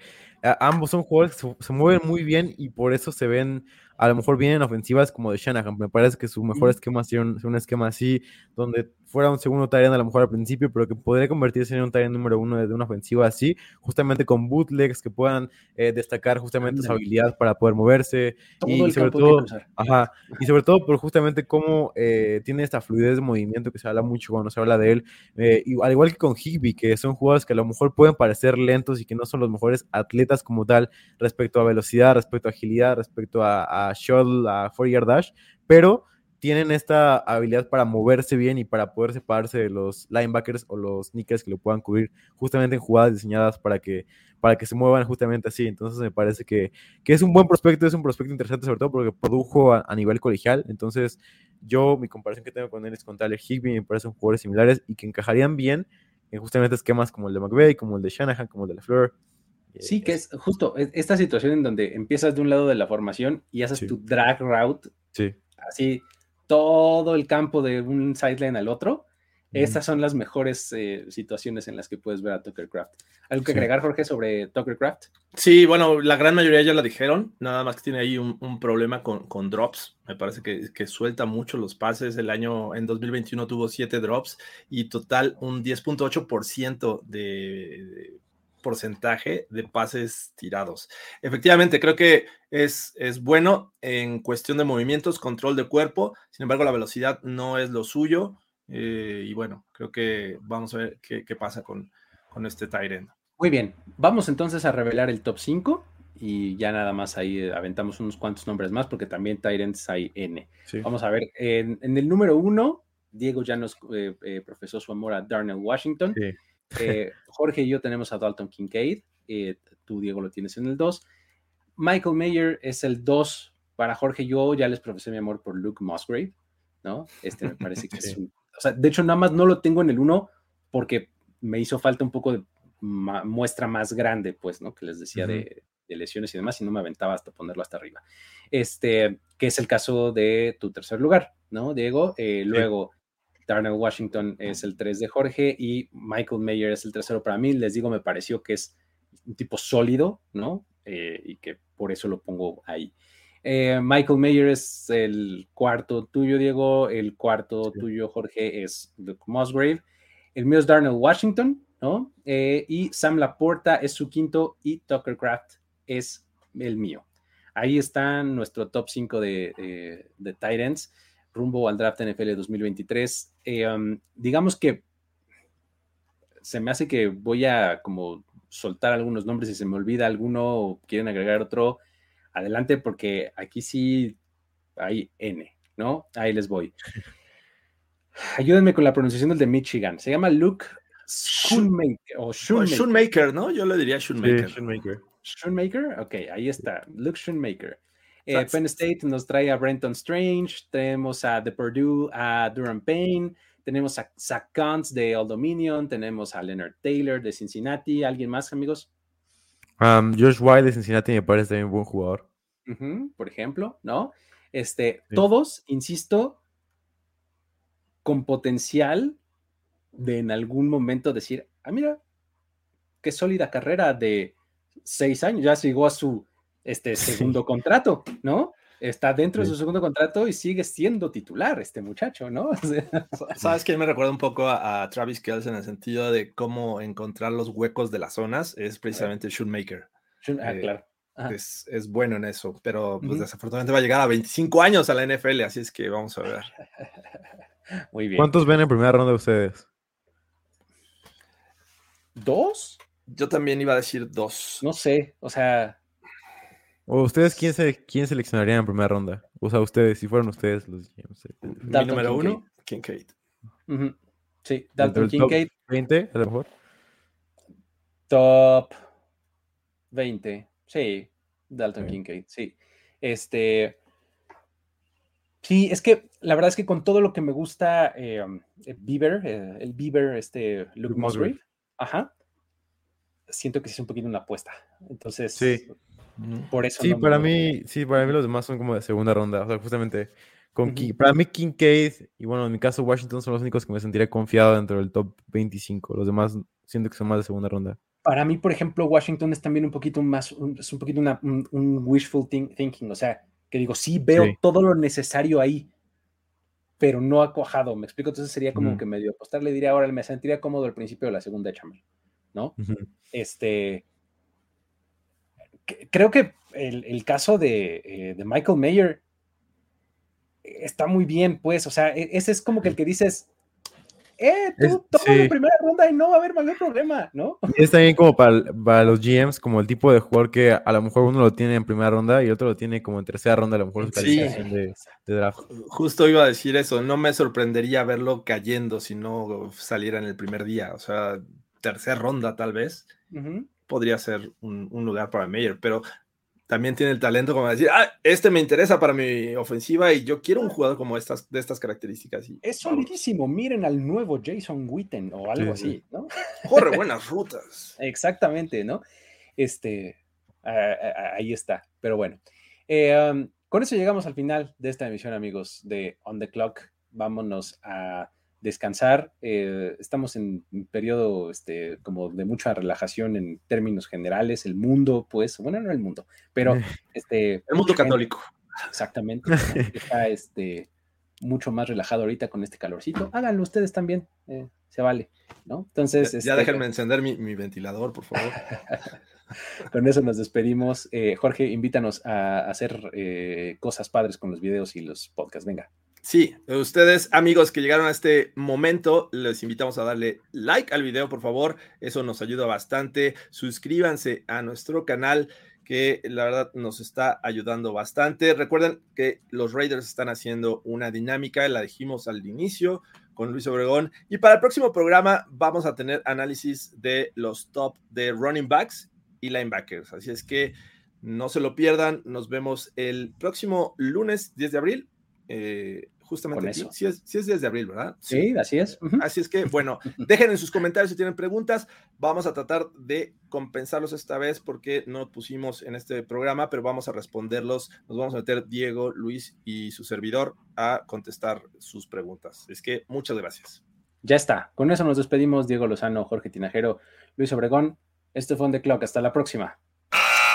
ambos son jugadores que se, mueven muy bien y por eso se ven a lo mejor bien en ofensivas como de Shanahan. Me parece que su mejor esquema es un, un esquema así, donde fuera un segundo Tyrant a lo mejor al principio, pero que podría convertirse en un Tyrant número uno de, de, una ofensiva así, justamente con bootlegs que puedan eh, destacar justamente su habilidad para poder moverse todo y sobre todo, ajá, y sobre todo por justamente cómo eh, tiene esta fluidez de movimiento que se habla mucho cuando se habla de él, eh, y, al igual que con Higby, que son jugadores que a lo mejor pueden parecer lentos y que no son los mejores atletas como tal respecto a velocidad, respecto a agilidad, respecto a, a shuttle, a four yard dash, pero tienen esta habilidad para moverse bien y para poder separarse de los linebackers o los nickers que lo puedan cubrir justamente en jugadas diseñadas para que, para que se muevan justamente así. Entonces me parece que, que es un buen prospecto, es un prospecto interesante sobre todo porque produjo a, a, nivel colegial. Entonces yo, mi comparación que tengo con él es con Tyler Higby, me parecen jugadores similares y que encajarían bien en justamente esquemas como el de McVeigh, como el de Shanahan, como el de LaFleur. Sí, que es justo esta situación en donde empiezas de un lado de la formación y haces sí. tu drag route. Sí. Así, todo el campo de un sideline al otro, mm. estas son las mejores eh, situaciones en las que puedes ver a Tucker Craft. ¿Algo que sí. agregar, Jorge, sobre Tucker Craft? Sí, bueno, la gran mayoría ya la dijeron, nada más que tiene ahí un, un problema con, con, drops. Me parece que, que, suelta mucho los pases. El año en 2021 tuvo 7 drops y total un 10.8% de, de porcentaje de pases tirados. Efectivamente, creo que es, es, bueno en cuestión de movimientos, control de cuerpo, sin embargo la velocidad no es lo suyo eh, y bueno, creo que vamos a ver qué, qué pasa con, con este Tyrant. Muy bien, vamos entonces a revelar el top 5 y ya nada más ahí eh, aventamos unos cuantos nombres más porque también Tyrants hay N. Sí. Vamos a ver, en, en el número 1, Diego ya nos eh, eh, profesó su amor a Darnell Washington. Sí. Eh, Jorge y yo tenemos a Dalton Kincaid. eh, tú, Diego, lo tienes en el 2. Michael Mayer es el 2 para Jorge. Yo ya les profesé mi amor por Luke Musgrave, ¿no? Este me parece que es un. O sea, de hecho, nada más no lo tengo en el 1 porque me hizo falta un poco de ma- muestra más grande, pues, ¿no? Que les decía de, de lesiones y demás, y no me aventaba hasta ponerlo hasta arriba. Este, que es el caso de tu tercer lugar, ¿no, Diego? Eh, luego, Darnell Washington es el 3 de Jorge y Michael Mayer es el tercero para mí. Les digo, me pareció que es un tipo sólido, ¿no? Eh, y que por eso lo pongo ahí. Eh, Michael Mayer es el cuarto tuyo, Diego. El cuarto Sí. tuyo, Jorge, es Luke Musgrave. El mío es Darnell Washington, ¿no? Eh, y Sam Laporta es su quinto y Tucker Craft es el mío. Ahí está nuestro top 5 de, de tight ends rumbo al draft NFL 2023. Eh, um, digamos que se me hace que voy a como soltar algunos nombres y se me olvida alguno o quieren agregar otro, adelante porque aquí sí hay N, ¿no? Ahí les voy. Ayúdenme con la pronunciación del de Michigan. Se llama Luke Schoonmaker o Schoonmaker. ¿no? Yo le diría Sí, Shoemaker. Shoemaker. Schoonmaker, ok, ahí está, Luke Schoonmaker. Eh, Penn State nos trae a Brenton Strange, tenemos a The Purdue, a Durham Payne, tenemos a Zach Kuntz de Old Dominion, tenemos a Leonard Taylor de Cincinnati, ¿alguien más, amigos? Um, Josh White de Cincinnati me parece también un buen jugador. Por ejemplo, ¿no? Este, Sí. todos, insisto, con potencial de en algún momento decir, ah, mira, qué sólida carrera de seis años, ya llegó a su este, segundo contrato, ¿no? Está dentro de su segundo contrato y sigue siendo titular este muchacho, ¿no? O sea, ¿Sabes quién me recuerda un poco a, a Travis Kelce en el sentido de cómo encontrar los huecos de las zonas? Es precisamente Shoemaker. ah, Eh, claro. Es, es bueno en eso, pero pues, desafortunadamente va a llegar a 25 años a la NFL, así es que vamos a ver. Muy bien. ¿Cuántos ven en primera ronda ustedes? ¿Dos? Yo también iba a decir dos. No sé, o sea, ¿O ustedes quién, se, quién seleccionarían en primera ronda? O sea, ustedes, si fueran ustedes los GMs. Mi número Kincaid. uno, Kincaid. ujú, sí, Dalton Kincaid, 20, a lo mejor. Top 20. Sí, Dalton Ok. Kincaid, sí. Este. Sí, es que la verdad es que con todo lo que me gusta eh, um, eh, Bieber, eh, el Bieber, este Luke Luke Musgrave. Musgrave, ajá, siento que sí es un poquito una apuesta. Entonces, Sí. Por eso. Sí, no me para mí, sí, para mí los demás son como de segunda ronda. O sea, justamente con Ujú. Ki- para mí Kincaid y bueno, en mi caso Washington son los únicos que me sentiría confiado dentro del top 25. Los demás siento que son más de segunda ronda. Para mí, por ejemplo, Washington es también un poquito más, un- es un poquito una- un, un wishful think- thinking, o sea, que digo, sí veo Sí. todo lo necesario ahí, pero no ha cuajado, me explico, entonces sería como Ujú. que medio apostar, le diría ahora, me sentiría cómodo al principio de la segunda, échamelo, ¿no? Ujú. Este, que- creo que el, el caso de, eh, de Michael Mayer está muy bien, pues, o sea, e- ese es como que el que dices, eh, tú Es- toma la sí. primera ronda y no va a haber mayor problema, ¿no? Y es también como para, para los GMs, como el tipo de jugador que a lo mejor uno lo tiene en primera ronda y otro lo tiene como en tercera ronda, a lo mejor su Sí. de, de draft. Justo iba a decir eso, no me sorprendería verlo cayendo si no saliera en el primer día, o sea, tercera ronda tal vez, Ujú. Podría ser un, un lugar para Meyer, pero también tiene el talento como decir, ah, este me interesa para mi ofensiva y yo quiero un jugador como estas, de estas características. Y, Es solidísimo. Miren al nuevo Jason Witten o algo Sí, sí. así, ¿no? Corre buenas rutas. Exactamente, ¿no? Este, ah, ah, ahí está. Pero bueno, Eh, um, con eso llegamos al final de esta emisión, amigos, de On the Clock. Vámonos a descansar. Eh, estamos en un periodo este, como de mucha relajación en términos generales. El mundo, pues, bueno, no el mundo, pero este, El mundo católico. Exactamente. Está este, mucho más relajado ahorita con este calorcito. Háganlo ustedes también, eh, se vale, ¿no? Entonces, ya este, déjenme encender mi, mi ventilador, por favor. con eso nos despedimos. Eh, Jorge, invítanos a hacer eh, cosas padres con los videos y los podcasts. Venga. Sí, ustedes amigos que llegaron a este momento, les invitamos a darle like al video, por favor. Eso nos ayuda bastante. Suscríbanse a nuestro canal que la verdad nos está ayudando bastante. Recuerden que los Raiders están haciendo una dinámica, la dijimos al inicio con Luis Obregón. Y para el próximo programa vamos a tener análisis de los top de running backs y linebackers. Así es que no se lo pierdan. Nos vemos el próximo lunes 10 de abril. Eh, justamente aquí. Sí es, sí es 10 de abril, ¿verdad? Sí, así es. Así es que, bueno, dejen en sus comentarios si tienen preguntas. Vamos a tratar de compensarlos esta vez porque no pusimos en este programa, pero vamos a responderlos. Nos vamos a meter Diego, Luis y su servidor a contestar sus preguntas. Es que muchas gracias. Ya está. Con eso nos despedimos. Diego Lozano, Jorge Tinajero, Luis Obregón. Este fue On The Clock. Hasta la próxima.